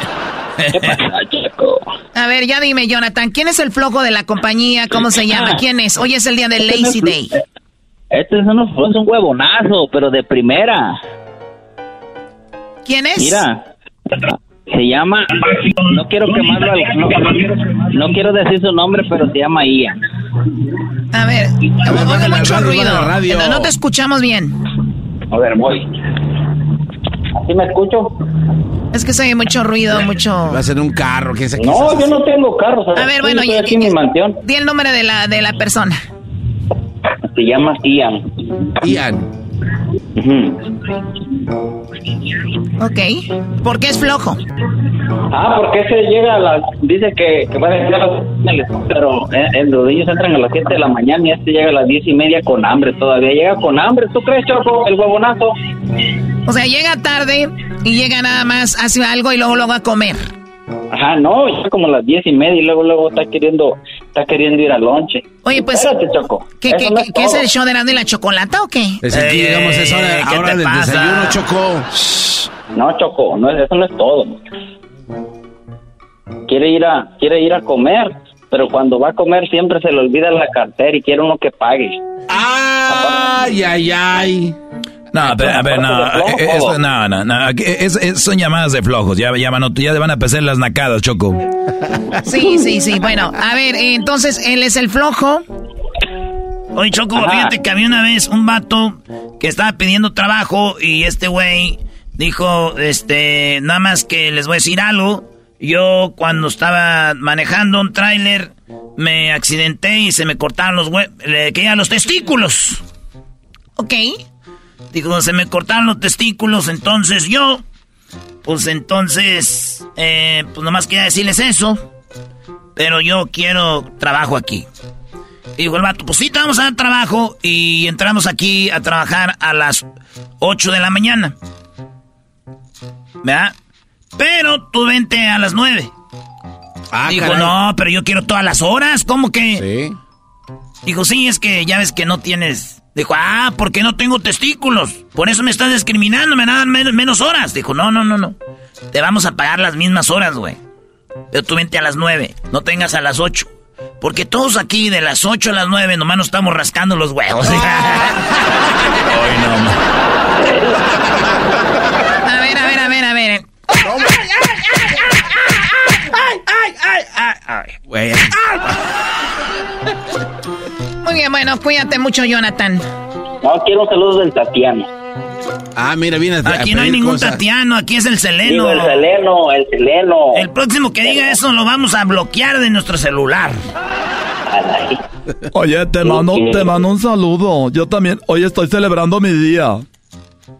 S26: ¿Qué pasa, Chaco?
S17: A ver, ya dime, Jonathan, ¿quién es el flojo de la compañía? ¿Cómo se llama? ¿Quién es? Hoy es el día del Lazy Day.
S26: Este es, uno- es un huevonazo, pero de primera.
S17: ¿Quién es?
S26: Mira, se llama. No quiero quemarlo. al- No, no quiero, decir su nombre, pero se llama Ian.
S17: A ver, mucho
S26: radio,
S17: ruido.
S26: radio.
S17: No, no te escuchamos bien.
S26: A ver, voy. ¿Así me escucho?
S17: Es que se oye mucho ruido, mucho...
S3: Vas en un carro, ¿quién sabe
S26: No, yo no tengo carro.
S17: A ver, bueno,
S26: estoy
S17: y-
S26: aquí en mi mansión.
S17: Di el nombre de la, de la persona.
S26: Se llama Ian.
S3: Ian.
S17: Ok. ¿Por qué es flojo?
S26: Ah, porque ese llega a las. Dice que, que va a llegar a las. Pero eh, eh, los niños entran a las 7 de la mañana y este llega a las 10 y media con hambre todavía. Llega con hambre. ¿Tú crees, Choco? El huevonazo.
S17: O sea, llega tarde y llega nada más, hace algo y luego luego a comer.
S26: Ajá, no, llega como a las 10 y media y luego luego está queriendo está queriendo ir al lonche.
S17: Oye, pues...
S26: Espérate, Choco.
S17: ¿Qué,
S26: Eso
S17: qué-
S26: no
S17: qué- qué es el show de Erasmo y la Chocolata o qué?
S3: Es aquí, digamos, es hora,
S26: Eh, ¿qué
S3: ahora del
S26: pasa?
S3: desayuno, Choco.
S26: No, Choco, no, es- eso no es todo. Quiere ir a quiere ir a comer, pero cuando va a comer siempre se le olvida la cartera y quiere uno que pague.
S3: Ay, ay, ay.
S4: No, a ver, a ver, no, eh, esto- no, no, no, aquí es- es- son llamadas de flojos, ya, ya, van a- ya van a empezar las nacadas, Choco.
S17: Sí, sí, sí. Bueno, a ver, eh, entonces él es el flojo.
S2: Oye, Choco, fíjate que había una vez un vato que estaba pidiendo trabajo y este güey dijo, este, nada más que les voy a decir algo. Yo cuando estaba manejando un tráiler me accidenté y se me cortaron los hue- le caían los testículos.
S17: Ok.
S2: Dijo, se me cortaron los testículos, entonces yo, pues entonces, eh, pues nomás quería decirles eso, pero yo quiero trabajo aquí. Y dijo el vato, pues sí, te vamos a dar trabajo y entramos aquí a trabajar a las 8 de la mañana. ¿Verdad? Pero tú vente a las 9. Dijo,
S3: caray.
S2: no, pero yo quiero todas las horas, ¿cómo que? Dijo, sí, es que ya ves que no tienes. Dijo, ah, porque no tengo testículos. Por eso me estás discriminando, me dan men- menos horas. Dijo, no, no, no, no. Te vamos a pagar las mismas horas, güey. Pero tú vente a las 9, no tengas a las 8. Porque todos aquí de las 8 a las 9 nomás nos estamos rascando los huevos.
S17: A ver, a ver, a ver, a ver.
S4: Güey.
S17: Muy bien, bueno, cuídate mucho, Jonathan.
S26: No, quiero un saludo del Tatiano.
S3: Ah, mira, viene a
S2: Aquí no hay ningún
S3: cosas.
S2: Tatiano, aquí es el Seleno.
S26: Digo, el Seleno, el Seleno.
S2: El próximo que diga eso lo vamos a bloquear de nuestro celular.
S27: Oye, te mando, te mando un saludo. Yo también, hoy estoy celebrando mi día.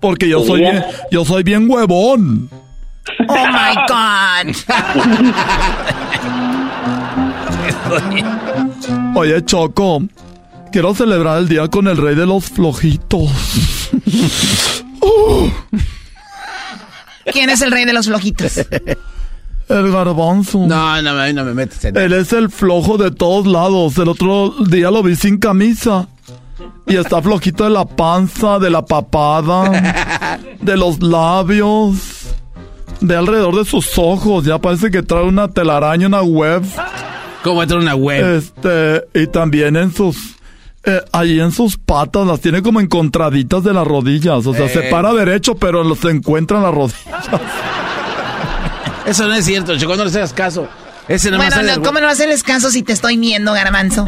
S27: Porque yo
S26: ¿Tu
S27: soy
S26: día?
S27: bien, yo soy bien huevón.
S17: Oh my God.
S27: Oye, Choco, quiero celebrar el día con el rey de los flojitos. Uh,
S17: ¿Quién es el rey de los flojitos?
S27: el garbanzo.
S3: No, no, no me metes en
S27: Él es el flojo de todos lados. El otro día lo vi sin camisa. Y está flojito de la panza, de la papada, de los labios, de alrededor de sus ojos. Ya parece que trae una telaraña, una web.
S3: ¿Cómo trae una web?
S27: Este, y también en sus... Eh, ahí en sus patas las tiene como encontraditas de las rodillas. O sea, se
S3: Eh.
S27: para derecho, pero se encuentra en las rodillas.
S3: Eso no es cierto, Choco, no le hagas caso. Ese nomás
S17: Bueno, no, ¿cómo no hacerles caso si te estoy viendo, garbanzo?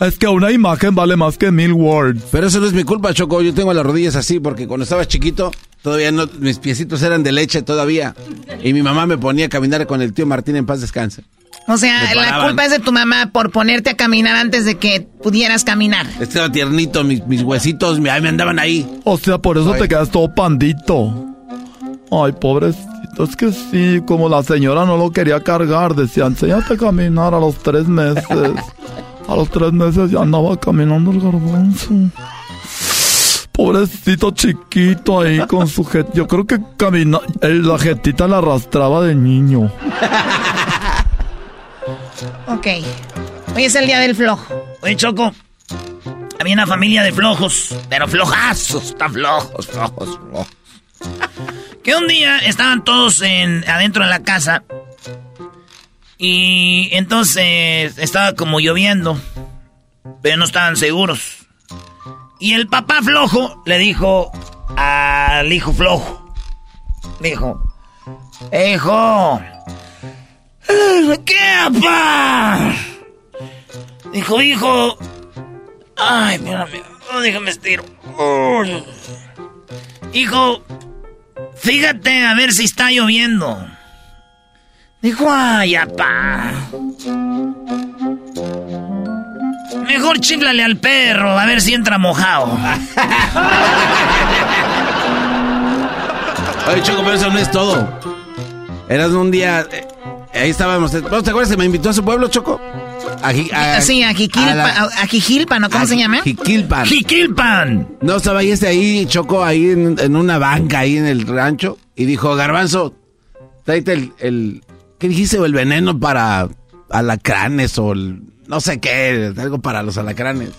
S27: Es que una imagen vale más que mil words.
S3: Pero eso no es mi culpa, Choco. Yo tengo las rodillas así porque cuando estaba chiquito, todavía no, mis piecitos eran de leche todavía. Y mi mamá me ponía a caminar con el tío Martín en paz descanse.
S17: O sea, la culpa es de tu mamá por ponerte a caminar antes de que pudieras caminar.
S3: Estaba tiernito, mis, mis huesitos me, ahí me andaban ahí.
S27: O sea, por eso
S3: Ay.
S27: te quedas todo pandito. Ay, pobrecito. Es que sí, como la señora no lo quería cargar, decía, enséñate a caminar a los tres meses. A los tres meses ya andaba caminando el garbanzo. Pobrecito chiquito ahí con su jet. Yo creo que camina, el- la jetita la arrastraba de niño.
S17: Ok. Hoy es el día del flojo.
S2: Oye, Choco, había una familia de flojos, pero flojazos, están flojos, flojos, flojos. Que un día estaban todos en, adentro de la casa y entonces estaba como lloviendo, pero no estaban seguros. Y el papá flojo le dijo al hijo flojo, dijo, hijo, ¿qué, papá? Dijo, hijo. Ay, espérame. Oh, déjame estiro. Hijo, fíjate a ver si está lloviendo. Dijo, ay, apá. Mejor chiflale al perro a ver si entra mojado.
S3: Oye, Choco, pero eso no es todo. Eras un día. Ahí estábamos. ¿No te acuerdas que me invitó a su pueblo, Choco? A,
S17: sí, a Jiquilpa,
S3: a la-
S17: a, a Jijilpa, ¿no? ¿Cómo
S3: a
S17: se llama?
S3: Jiquilpan.
S2: Jiquilpan.
S3: No, estaba ahí este ahí, Choco, ahí en, en una banca, ahí en el rancho. Y dijo, Garbanzo, tráete el, el- ¿Qué dijiste? El veneno para alacranes o el- no sé qué, algo para los alacranes.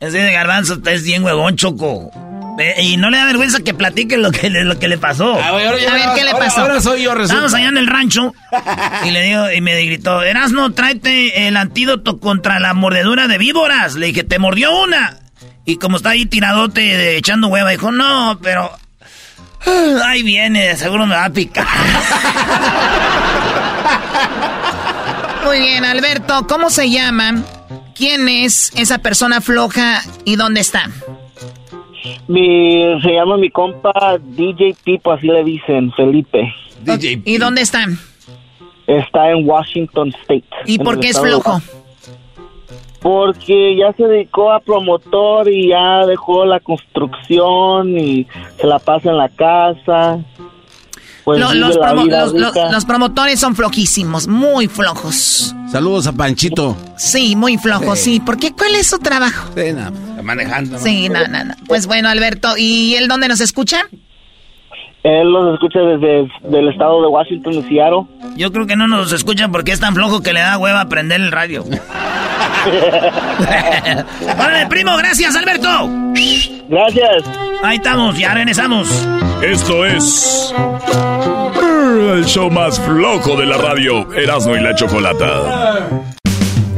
S2: Ese de garbanzo es bien huevón, Choco. Eh, y no le da vergüenza que platique lo que le, lo que le pasó.
S3: Ah, ya
S17: A ver, ¿qué le pasó?
S3: Ahora soy yo, resulta.
S2: Estábamos allá en el rancho y le digo, y me gritó, Erasno, tráete el antídoto contra la mordedura de víboras. Le dije, te mordió una. Y como está ahí tiradote de, echando hueva, dijo, no, pero ah, ahí viene, seguro me va a picar.
S17: Muy bien, Alberto, ¿cómo se llama? ¿Quién es esa persona floja y dónde está?
S21: Mi, se llama mi compa DJ Pipo, así le dicen, Felipe.
S3: DJ
S17: ¿Y dónde está?
S21: Está en Washington State.
S17: ¿Y por qué es flojo?
S21: Porque ya se dedicó a promotor y ya dejó la construcción y se la pasa en la casa. Pues
S17: los,
S21: la
S17: promo-
S21: vida
S17: los- los- promotores son flojísimos, muy flojos.
S3: Saludos a Panchito.
S17: Sí, muy flojos,
S3: Sí.
S17: sí. ¿Por qué? ¿Cuál es su trabajo?
S3: Sí, no, manejando.
S17: Sí, no, no, no. Pues bueno, Alberto, ¿y él dónde nos escucha?
S21: Él los escucha desde el estado de Washington, de Seattle.
S2: Yo creo que no nos escuchan porque es tan flojo que le da hueva prender el radio. Órale, primo, gracias, Alberto.
S21: Gracias.
S2: Ahí estamos, ya regresamos.
S6: Esto es el show más flojo de la radio, Erasmo y la Chocolata.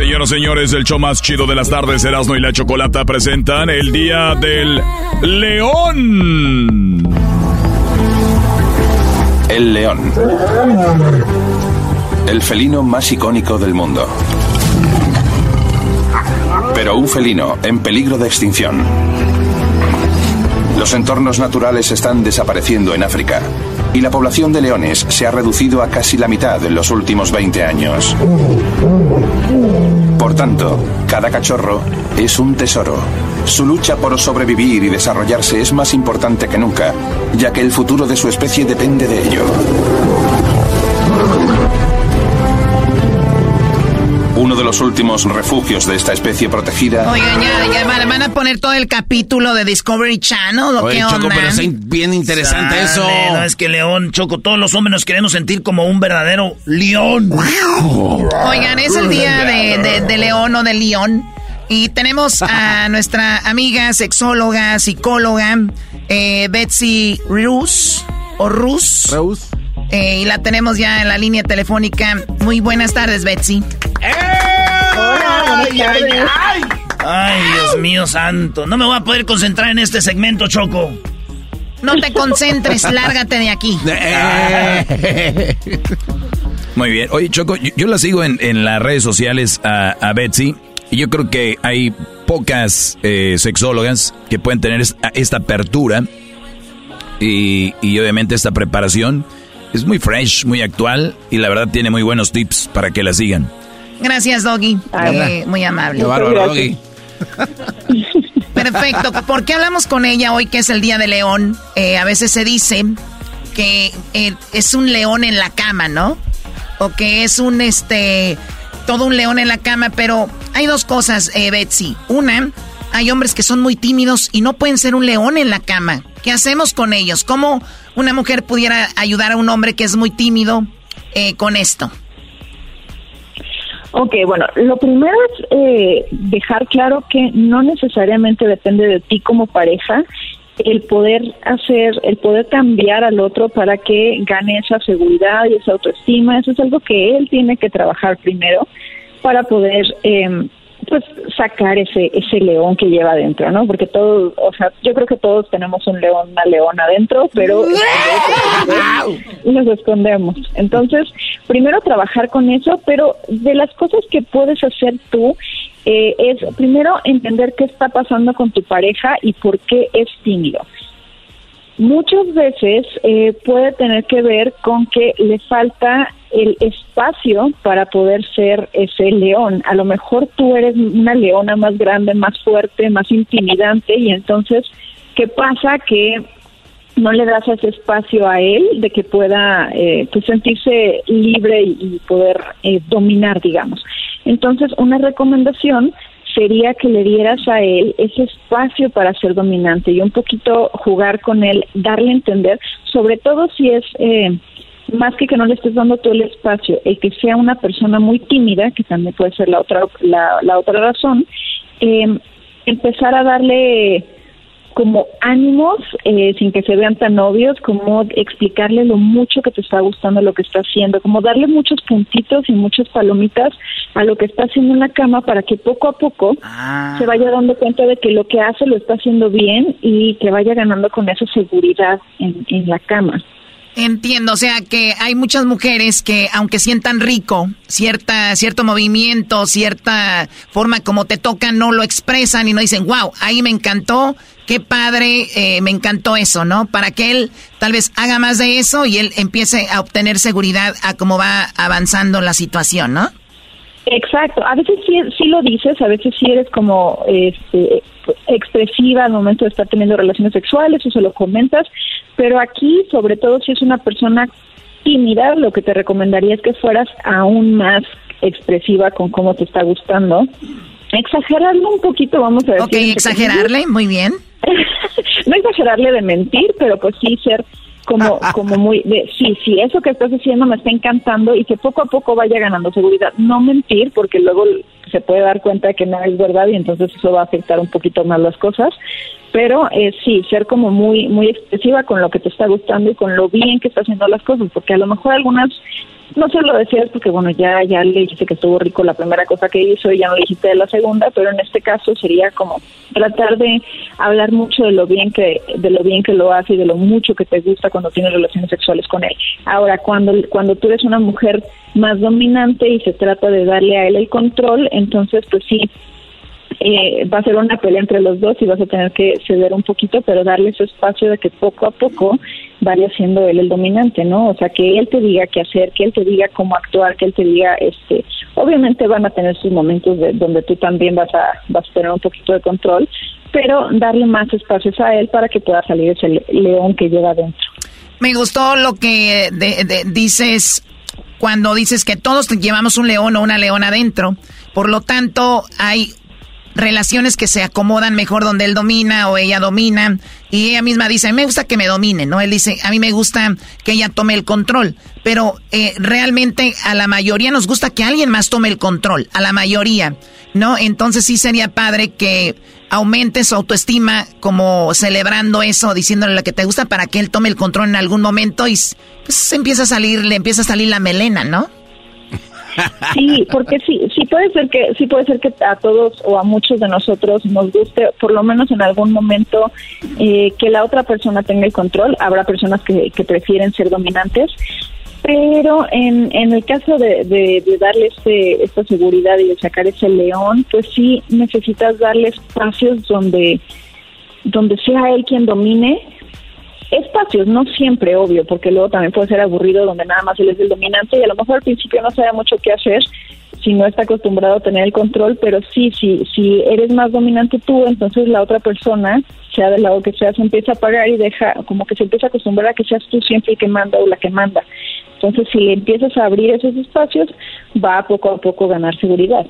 S6: Señoras y señores, el show más chido de las tardes, Erasmo y la Chocolata presentan el Día del León.
S28: El león. El felino más icónico del mundo. Pero un felino en peligro de extinción. Los entornos naturales están desapareciendo en África y la población de leones se ha reducido a casi la mitad en los últimos 20 años. Por tanto, cada cachorro es un tesoro. Su lucha por sobrevivir y desarrollarse es más importante que nunca, ya que el futuro de su especie depende de ello. Uno de los últimos refugios de esta especie protegida.
S17: Oigan, ya, ya van, van a poner todo el capítulo de Discovery Channel. ¿o
S3: Oye,
S17: qué
S3: Choco,
S17: onda?
S3: pero es bien interesante
S2: Sale,
S3: eso.
S2: No, es que León, Choco, todos los hombres nos queremos sentir como un verdadero león.
S17: Oigan, es el día de, de- de León o de León. Y tenemos a nuestra amiga sexóloga, psicóloga, eh, Betsy Rus, o Rus. Eh, y la tenemos ya en la línea telefónica. Muy buenas tardes, Betsy.
S20: Hola, buenas tardes.
S2: Ay, Dios mío santo. No me voy a poder concentrar en este segmento, Choco.
S17: No te concentres, lárgate de aquí.
S4: Muy bien. Oye, Choco, yo, yo la sigo en, en las redes sociales a, a Betsy y yo creo que hay pocas eh, sexólogas que pueden tener es- esta apertura y, y obviamente esta preparación. Es muy fresh, muy actual y la verdad tiene muy buenos tips para que la sigan.
S17: Gracias, Doggy. Eh, muy amable.
S4: Qué bárbaro, Doggy.
S17: Perfecto. ¿Por qué hablamos con ella hoy que es el Día de León? Eh, a veces se dice que eh, es un león en la cama, ¿no? O que es un, este, todo un león en la cama, pero hay dos cosas, eh, Betsy. Una, hay hombres que son muy tímidos y no pueden ser un león en la cama. ¿Qué hacemos con ellos? ¿Cómo una mujer pudiera ayudar a un hombre que es muy tímido eh, con esto?
S20: Ok, bueno, lo primero es eh, dejar claro que no necesariamente depende de ti como pareja el poder hacer, el poder cambiar al otro para que gane esa seguridad y esa autoestima. Eso es algo que él tiene que trabajar primero para poder, eh, pues, sacar ese ese león que lleva adentro, ¿no? Porque todos, o sea, yo creo que todos tenemos un león, una leona adentro, pero los escondemos. Entonces, primero trabajar con eso, pero de las cosas que puedes hacer tú eh, es primero entender qué está pasando con tu pareja y por qué es tímido. Muchas veces eh, puede tener que ver con que le falta el espacio para poder ser ese león. A lo mejor tú eres una leona más grande, más fuerte, más intimidante y entonces, ¿qué pasa? Que no le das ese espacio a él de que pueda eh, pues, sentirse libre y, poder eh, dominar, digamos. Entonces, una recomendación sería que le dieras a él ese espacio para ser dominante y un poquito jugar con él, darle a entender, sobre todo si es eh, más que que no le estés dando todo el espacio, el que sea una persona muy tímida, que también puede ser la otra la, otra razón, eh, empezar a darle como ánimos eh, sin que se vean tan obvios, como explicarle lo mucho que te está gustando lo que está haciendo, como darle muchos puntitos y muchas palomitas a lo que está haciendo en la cama para que poco a poco se vaya dando cuenta de que lo que hace lo está haciendo bien y que vaya ganando con esa seguridad en, en la cama.
S17: Entiendo, o sea que hay muchas mujeres que aunque sientan rico, cierta, cierto movimiento, cierta forma como te tocan, no lo expresan y no dicen, wow, ahí me encantó, qué padre, eh, me encantó eso, ¿no? Para que él tal vez haga más de eso y él empiece a obtener seguridad a cómo va avanzando la situación, ¿no?
S20: Exacto, a veces sí, sí lo dices, a veces sí eres como este, expresiva al momento de estar teniendo relaciones sexuales o se lo comentas, pero aquí, sobre todo si es una persona tímida, lo que te recomendaría es que fueras aún más expresiva con cómo te está gustando. Exagerarlo un poquito, vamos a decir.
S17: Ok, exagerarle, muy bien.
S20: no exagerarle de mentir, pero pues sí ser como como muy de sí, sí, eso que estás haciendo me está encantando y que poco a poco vaya ganando seguridad. No mentir porque luego se puede dar cuenta de que no es verdad y entonces eso va a afectar un poquito más las cosas. Pero eh, sí, ser como muy muy expresiva con lo que te está gustando y con lo bien que está haciendo las cosas, porque a lo mejor algunas no se lo decías porque bueno ya ya le dijiste que estuvo rico la primera cosa que hizo y ya no le dijiste de la segunda pero en este caso sería como tratar de hablar mucho de lo bien que de lo bien que lo hace y de lo mucho que te gusta cuando tienes relaciones sexuales con él. Ahora cuando cuando tú eres una mujer más dominante y se trata de darle a él el control entonces pues sí eh, va a ser una pelea entre los dos y vas a tener que ceder un poquito, pero darle ese espacio de que poco a poco vaya siendo él el dominante, ¿no? O sea, que él te diga qué hacer, que él te diga cómo actuar, que él te diga, este, obviamente van a tener sus momentos de, donde tú también vas a, vas a tener un poquito de control, pero darle más espacios a él para que pueda salir ese león que lleva dentro.
S17: Me gustó lo que dices cuando dices que todos llevamos un león o una leona adentro. Por lo tanto, hay relaciones que se acomodan mejor donde él domina o ella domina. Y ella misma dice, a mí me gusta que me domine, ¿no? Él dice, a mí me gusta que ella tome el control. Pero eh, realmente a la mayoría nos gusta que alguien más tome el control, a la mayoría, ¿no? Entonces sí sería padre que aumente su autoestima como celebrando eso, diciéndole lo que te gusta para que él tome el control en algún momento y pues empieza a salir, le empieza a salir la melena, ¿no?
S20: Sí, porque sí, sí puede ser que sí puede ser que a todos o a muchos de nosotros nos guste, por lo menos en algún momento, eh, que la otra persona tenga el control. Habrá personas que, prefieren ser dominantes, pero en, en el caso de, de, de, darle este, esta seguridad y de sacar ese león, pues sí necesitas darle espacios donde, donde sea él quien domine, espacios, no siempre, obvio, porque luego también puede ser aburrido donde nada más él es el dominante y a lo mejor al principio no sabe mucho qué hacer si no está acostumbrado a tener el control, pero sí, sí, si eres más dominante tú, entonces la otra persona, sea del lado que sea, se empieza a pagar y deja, como que se empieza a acostumbrar a que seas tú siempre el que manda o la que manda. Entonces, si empiezas a abrir esos espacios, va poco a poco ganar seguridad.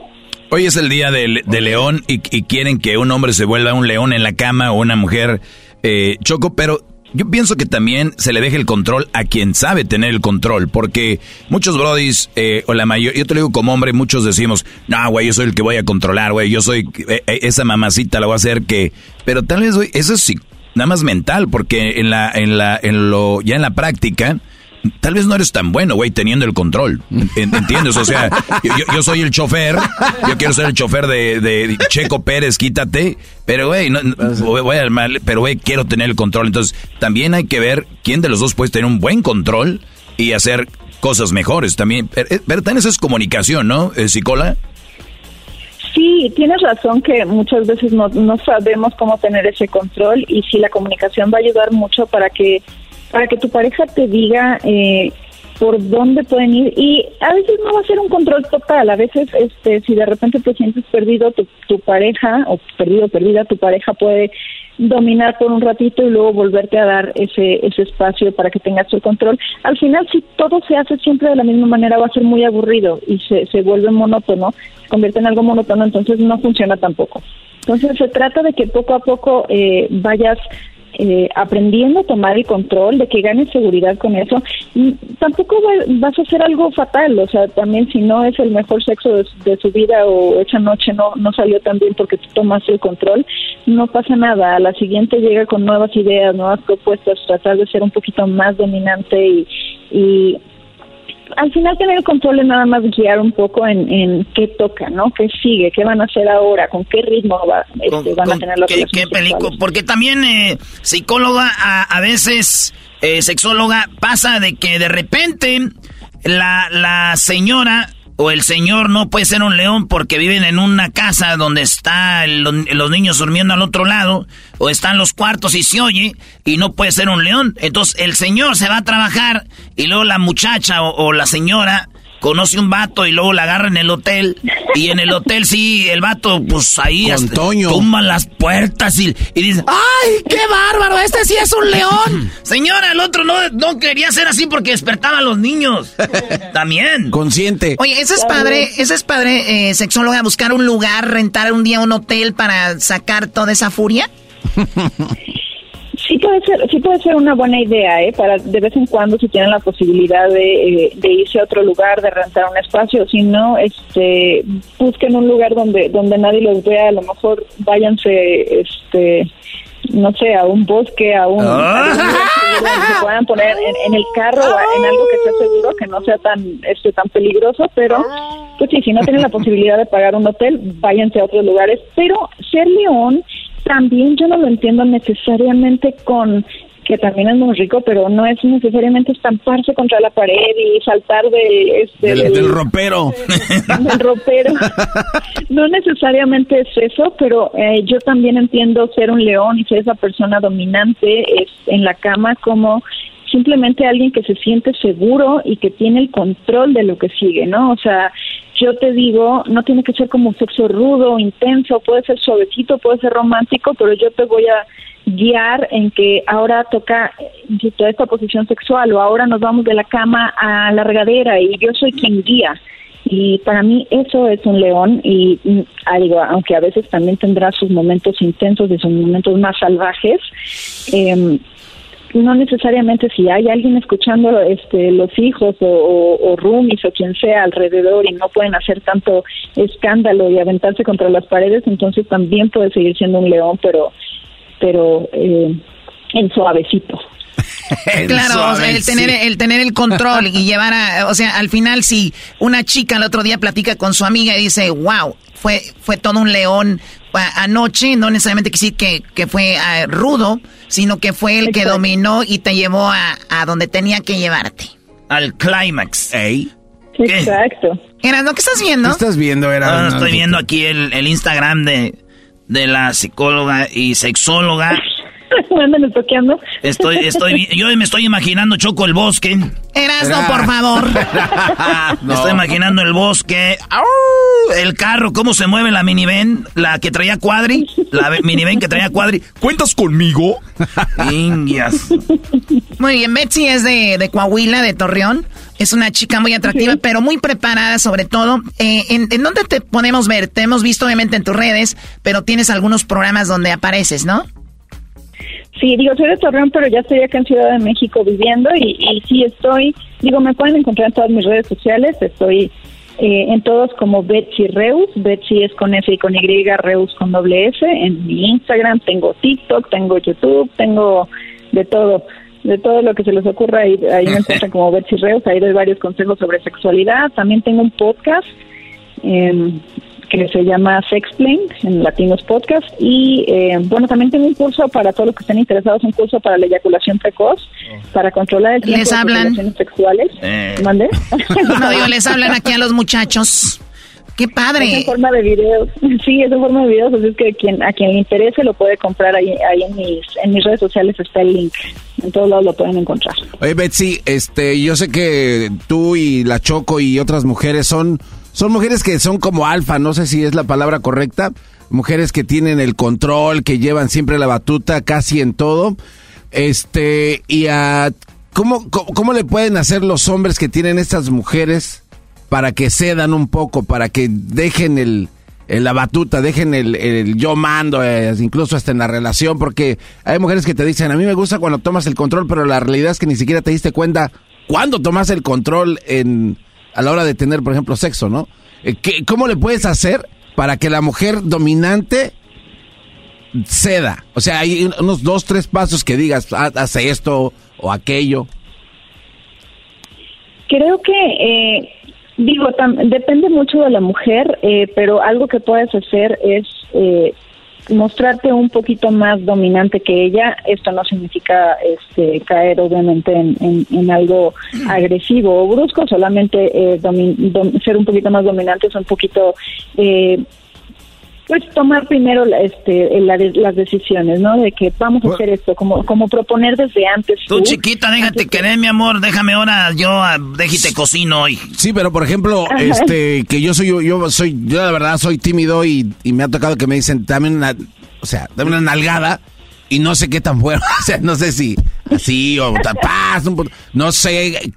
S4: Hoy es el día del de león y, quieren que un hombre se vuelva un león en la cama o una mujer eh, choco, pero yo pienso que también se le deje el control a quien sabe tener el control, porque muchos brodis, eh, o la mayoría, yo te lo digo como hombre, muchos decimos, no, güey, yo soy el que voy a controlar, güey, yo soy, eh, eh, esa mamacita la voy a hacer que, pero tal vez, eso es nada más mental, porque en la, en la, en lo, ya en la práctica, tal vez no eres tan bueno, güey, teniendo el control. ¿Entiendes? O sea, yo, soy el chofer, yo quiero ser el chofer de, Checo Pérez, quítate, pero güey, no, voy al mal, pero güey, quiero tener el control. Entonces, también hay que ver quién de los dos puede tener un buen control y hacer cosas mejores también. Pero, eh, también eso es comunicación, ¿no, eh, Psicola?
S20: Sí, tienes razón que muchas veces no, no sabemos cómo tener ese control y si la comunicación va a ayudar mucho para que para que tu pareja te diga eh, por dónde pueden ir y a veces no va a ser un control total, a veces este si de repente te sientes perdido tu, tu pareja o perdido perdida tu pareja puede dominar por un ratito y luego volverte a dar ese ese espacio para que tengas el control. Al final si todo se hace siempre de la misma manera va a ser muy aburrido y se, se vuelve monótono, se convierte en algo monótono, entonces no funciona tampoco. Entonces se trata de que poco a poco eh, vayas eh, aprendiendo a tomar el control, de que ganes seguridad con eso, tampoco vas a hacer algo fatal, o sea, también si no es el mejor sexo de, su vida o esa noche no, no salió tan bien porque tú tomas el control, no pasa nada, a la siguiente llega con nuevas ideas, nuevas propuestas, tratar de ser un poquito más dominante y, y al final tener el control es nada más guiar un poco en, en qué toca, ¿no? ¿Qué sigue? ¿Qué van a hacer ahora? ¿Con qué ritmo va, este, van a tener las
S2: ¿Qué, qué película? Porque también eh, psicóloga, a, a veces eh, sexóloga, pasa de que de repente la, la señora o el señor no puede ser un león porque viven en una casa donde están los niños durmiendo al otro lado, o están los cuartos y se oye, y no puede ser un león. Entonces el señor se va a trabajar y luego la muchacha o la señora conoce un vato y luego la agarra en el hotel. Y en el hotel sí, el vato, pues ahí tumba las puertas y, y dice,
S15: ¡ay, qué bárbaro! Este sí es un león.
S2: Señora, el otro no, no quería ser así porque despertaba a los niños. También.
S3: Consciente.
S17: Oye, ese es padre, ese es padre, eh, sexóloga, buscar un lugar, rentar un día un hotel para sacar toda esa furia.
S20: Sí puede ser, sí puede ser una buena idea, ¿eh? Para de vez en cuando si tienen la posibilidad de, eh, de irse a otro lugar, de rentar un espacio, si no, este, busquen un lugar donde donde nadie los vea, a lo mejor váyanse, este, no sé, a un bosque, a un, ah. se puedan poner en, el carro, en algo que sea seguro, que no sea tan, este, tan peligroso, pero pues sí, si no tienen la posibilidad de pagar un hotel, váyanse a otros lugares, pero ser león también yo no lo entiendo necesariamente con que también es muy rico, pero no es necesariamente estamparse contra la pared y saltar de, este,
S3: del, del ropero.
S20: del ropero. No necesariamente es eso, pero eh, yo también entiendo ser un león y ser esa persona dominante es, en la cama como simplemente alguien que se siente seguro y que tiene el control de lo que sigue, ¿no? O sea, yo te digo, no tiene que ser como un sexo rudo, intenso, puede ser suavecito, puede ser romántico, pero yo te voy a guiar en que ahora toca esta posición sexual o ahora nos vamos de la cama a la regadera y yo soy quien guía. Y para mí eso es un león y mm, ah, digo, aunque a veces también tendrá sus momentos intensos y sus momentos más salvajes, eh, no necesariamente si hay alguien escuchando este los hijos o, o, o, roomies o quien sea alrededor y no pueden hacer tanto escándalo y aventarse contra las paredes entonces también puede seguir siendo un león pero pero eh, en suavecito.
S17: Claro, o sea, el tener el tener el control y llevar a, o sea, al final si una chica el otro día platica con su amiga y dice, wow, fue fue todo un león anoche, no necesariamente decir que, que fue uh, rudo, sino que fue el que dominó y te llevó a, a donde tenía que llevarte.
S2: Al clímax.
S3: Ey.
S20: Exacto.
S17: Erasno, ¿qué estás viendo?
S3: ¿Qué estás viendo, Erasno?
S2: No, estoy viendo aquí el, el Instagram de, de la psicóloga y sexóloga.
S20: Mándame toqueando.
S2: Estoy, estoy, yo me estoy imaginando Choco el bosque.
S17: Erasno, por favor.
S2: Me estoy imaginando el bosque. El carro, cómo se mueve la minivan, la que traía cuadri, la minivan que traía cuadri. ¿Cuentas conmigo? Indias.
S17: Muy bien, Betsy es de, de Coahuila, de Torreón. Es una chica muy atractiva, pero muy preparada sobre todo. Eh, ¿en, ¿En dónde te podemos ver? Te hemos visto obviamente en tus redes, pero tienes algunos programas donde apareces, ¿no?
S20: Sí, digo, soy de Torreón, pero ya estoy acá en Ciudad de México viviendo y, y sí estoy, digo, me pueden encontrar en todas mis redes sociales, estoy eh, en todos como Betsy Reus, Betsy es con F y con Y, Reus con doble S, en mi Instagram tengo TikTok, tengo YouTube, tengo de todo, de todo lo que se les ocurra, ahí, ahí me encuentran como Betsy Reus, ahí doy varios consejos sobre sexualidad, también tengo un podcast, eh, que se llama Sexplain en Latinos Podcast y eh, bueno también tengo un curso para todos los que estén interesados un curso para la eyaculación precoz para controlar el tiempo
S17: les
S20: de
S17: hablan.
S20: relaciones sexuales.
S2: Eh.
S20: ¿Mande?
S17: no digo les hablan aquí a los muchachos. Qué padre.
S20: Es en forma de videos. Sí es en forma de videos así es que quien a quien le interese lo puede comprar ahí, ahí en mis en mis redes sociales está el link. En todos lados lo pueden encontrar.
S3: Oye, Betsy, este, yo sé que tú y la Choco y otras mujeres son, son mujeres que son como alfa, no sé si es la palabra correcta, mujeres que tienen el control, que llevan siempre la batuta casi en todo. Este, y a, ¿cómo, cómo, cómo le pueden hacer los hombres que tienen estas mujeres para que cedan un poco, para que dejen el, la batuta, dejen el, el yo mando, eh, incluso hasta en la relación, porque hay mujeres que te dicen, a mí me gusta cuando tomas el control, pero la realidad es que ni siquiera te diste cuenta cuándo tomas el control en, a la hora de tener, por ejemplo, sexo, ¿no? Eh, ¿qué- ¿Cómo le puedes hacer para que la mujer dominante ceda? O sea, hay un- unos dos, tres pasos que digas, "Ah, hace esto o aquello.
S20: Creo que, eh, digo, depende mucho de la mujer, eh, pero algo que puedes hacer es eh, mostrarte un poquito más dominante que ella. Esto no significa este, caer, obviamente, en, en- en algo agresivo o brusco, solamente eh, domi- dom- ser un poquito más dominante es un poquito... Eh, pues tomar primero la- este, la de- las decisiones, ¿no? De que vamos a hacer esto, como, como proponer desde antes.
S2: Tú, chiquita, déjate querer, mi amor. Déjame ahora, yo ah, déjate cocino hoy.
S3: Sí, pero por ejemplo,
S2: Ajá.
S3: este, que yo soy, yo, yo soy, yo la verdad soy tímido y, y me ha tocado que me dicen, dame una, o sea, dame una nalgada y no sé qué tan bueno, o sea, no sé si así o po- no sé,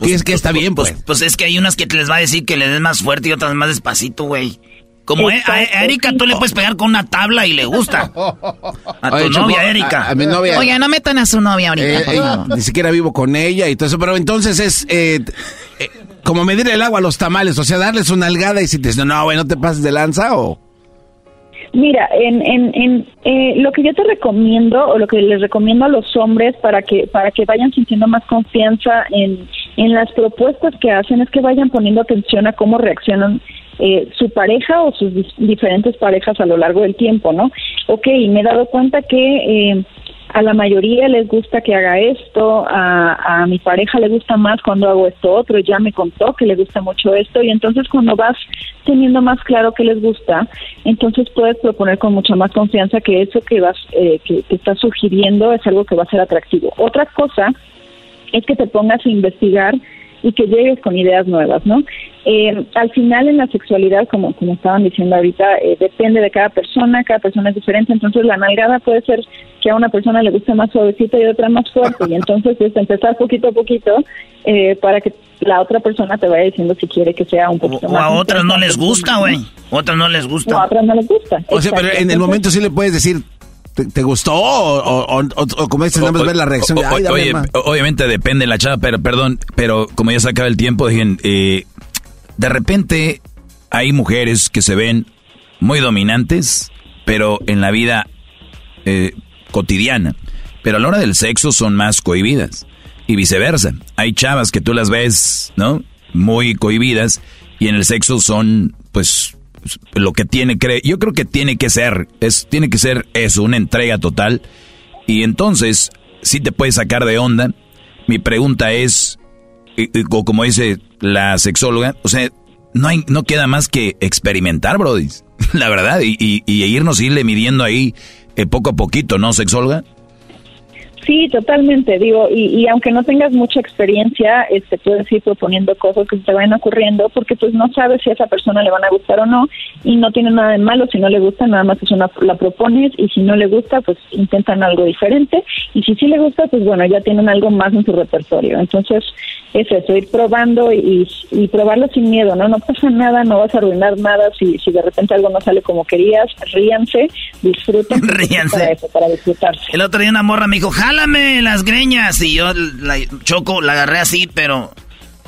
S3: qué es que está bien, pues.
S2: Pues es que hay unas que te les va a decir que le des más fuerte y otras más despacito, güey. Como eh, a, a Erika, tú le puedes pegar con una tabla y le gusta. A tu
S3: Oye,
S2: novia, Erika.
S3: a- a mi novia-
S17: Oiga, no metan a su novia ahorita,
S3: Eh,
S17: por
S3: eh, ni siquiera vivo con ella y todo eso, pero entonces es eh, eh, como medir el agua a los tamales, o sea, darles una nalgada y si te dicen, no, güey, no te pases de lanza o...
S20: Mira, en, en, en eh, lo que yo te recomiendo o lo que les recomiendo a los hombres para que para que vayan sintiendo más confianza en, en las propuestas que hacen es que vayan poniendo atención a cómo reaccionan eh, su pareja o sus diferentes parejas a lo largo del tiempo, ¿no? Ok, me he dado cuenta que eh, a la mayoría les gusta que haga esto, a, a mi pareja le gusta más cuando hago esto otro, ya me contó que le gusta mucho esto y entonces cuando vas teniendo más claro que les gusta, entonces puedes proponer con mucha más confianza que eso que vas eh, que, que estás sugiriendo es algo que va a ser atractivo. Otra cosa es que te pongas a investigar y que llegues con ideas nuevas, ¿no? Eh, al final en la sexualidad, como, como estaban diciendo ahorita, eh, depende de cada persona, cada persona es diferente, entonces la nalgada puede ser que a una persona le guste más suavecita y a otra más fuerte, y entonces es empezar poquito a poquito eh, para que la otra persona te vaya diciendo si quiere que sea un poquito
S2: O
S20: más.
S2: a otras no les gusta, güey. Otras no les gusta.
S20: No, a otras no les gusta.
S3: O sea, pero en el momento sí le puedes decir, ¿te, te gustó? O, o, o- o como dices, nada más ver la reacción. de, "Ay, dame
S4: oye,
S3: más".
S4: o- obviamente depende de la chava, pero perdón, pero como ya se acaba el tiempo, dijen, eh, de repente hay mujeres que se ven muy dominantes, pero en la vida eh, cotidiana, pero a la hora del sexo son más cohibidas y viceversa. Hay chavas que tú las ves, ¿no? Muy cohibidas y en el sexo son, pues, lo que tiene que, yo creo que tiene que ser, es, tiene que ser eso, una entrega total. Y entonces, sí te puedes sacar de onda. Mi pregunta es, co- como dice la sexóloga, o sea, no hay, no queda más que experimentar, Brody. La verdad, y, y, y irnos irle midiendo ahí eh, poco a poquito, ¿no, sexóloga?
S20: Sí, totalmente, digo, y, y aunque no tengas mucha experiencia, este, puedes ir proponiendo cosas que te vayan ocurriendo, porque pues no sabes si a esa persona le van a gustar o no, y no tiene nada de malo, si no le gusta, nada más es una, la propones, y si no le gusta, pues intentan algo diferente, y si sí le gusta, pues bueno, ya tienen algo más en su repertorio, entonces es eso, ir probando y, y probarlo sin miedo, ¿no? No pasa nada, no vas a arruinar nada si, si de repente algo no sale como querías, ríanse, disfruten.
S2: Ríanse.
S20: Para eso, para disfrutarse.
S2: El otro día una morra me dijo, jálame las greñas. Y yo, la choco, la agarré así, pero...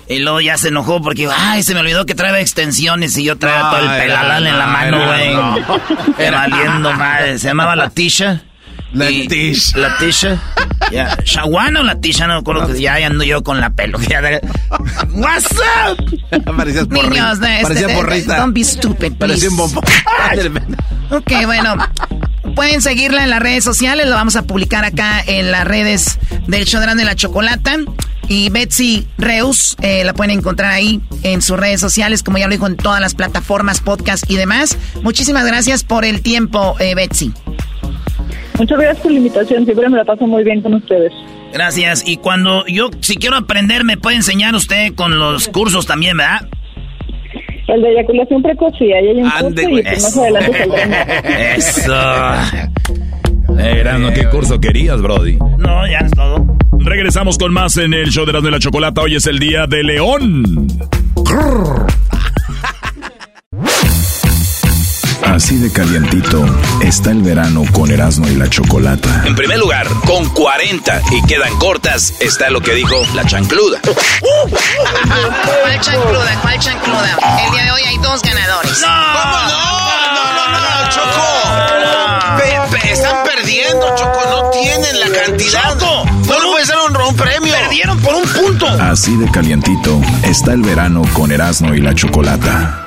S2: Y luego ya se enojó porque, ay, se me olvidó que trae extensiones y yo traía todo el pelalal
S3: no,
S2: en la mano,
S3: no,
S2: güey.
S3: no.
S2: Era valiendo madre. Se llamaba la Tisha.
S3: La Tisha.
S2: La Tisha. Ya, Shawana o la Tisha, no me acuerdo. que ya, ando yo con la pelo. What's up?
S3: Parecías porri-
S17: Niños, de-
S3: parecía
S17: este,
S3: porrista.
S17: don't be stupid,
S3: Parecía un
S17: please.
S3: bombón.
S17: Ok, bueno. Pueden seguirla en las redes sociales, lo vamos a publicar acá en las redes del show de la Chocolata. Y Betsy Reus eh, la pueden encontrar ahí en sus redes sociales, como ya lo dijo en todas las plataformas, podcast y demás. Muchísimas gracias por el tiempo, eh, Betsy.
S20: Muchas gracias por la invitación, siempre me la paso muy bien con ustedes.
S2: Gracias. Y cuando yo, si quiero aprender, me puede enseñar usted con los cursos también, ¿verdad?
S20: El de eyaculación precoz, sí, ahí hay un
S2: Ande,
S20: curso y pues más adelante saldrá.
S4: Eso. Eh, Erasmo, ¿qué curso querías, Brody?
S2: No, ya es todo.
S6: Regresamos con más en el show de Erasmo y la Chocolata. Hoy es el día de León.
S19: Así de calientito está el verano con Erasmo y la Chocolata.
S29: En primer lugar, con 40 y quedan cortas, está lo que dijo la chancluda.
S17: ¿Cuál chancluda? ¿Cuál chancluda? El día de hoy hay dos ganadores.
S30: ¿Cómo no? No, no, no, no, Choco. Pe- pe- están perdiendo, Choco. No tienen la cantidad.
S2: Choco,
S30: no dar un, un premio.
S2: Perdieron por un punto.
S19: Así de calientito está el verano con Erasmo y la Chocolata.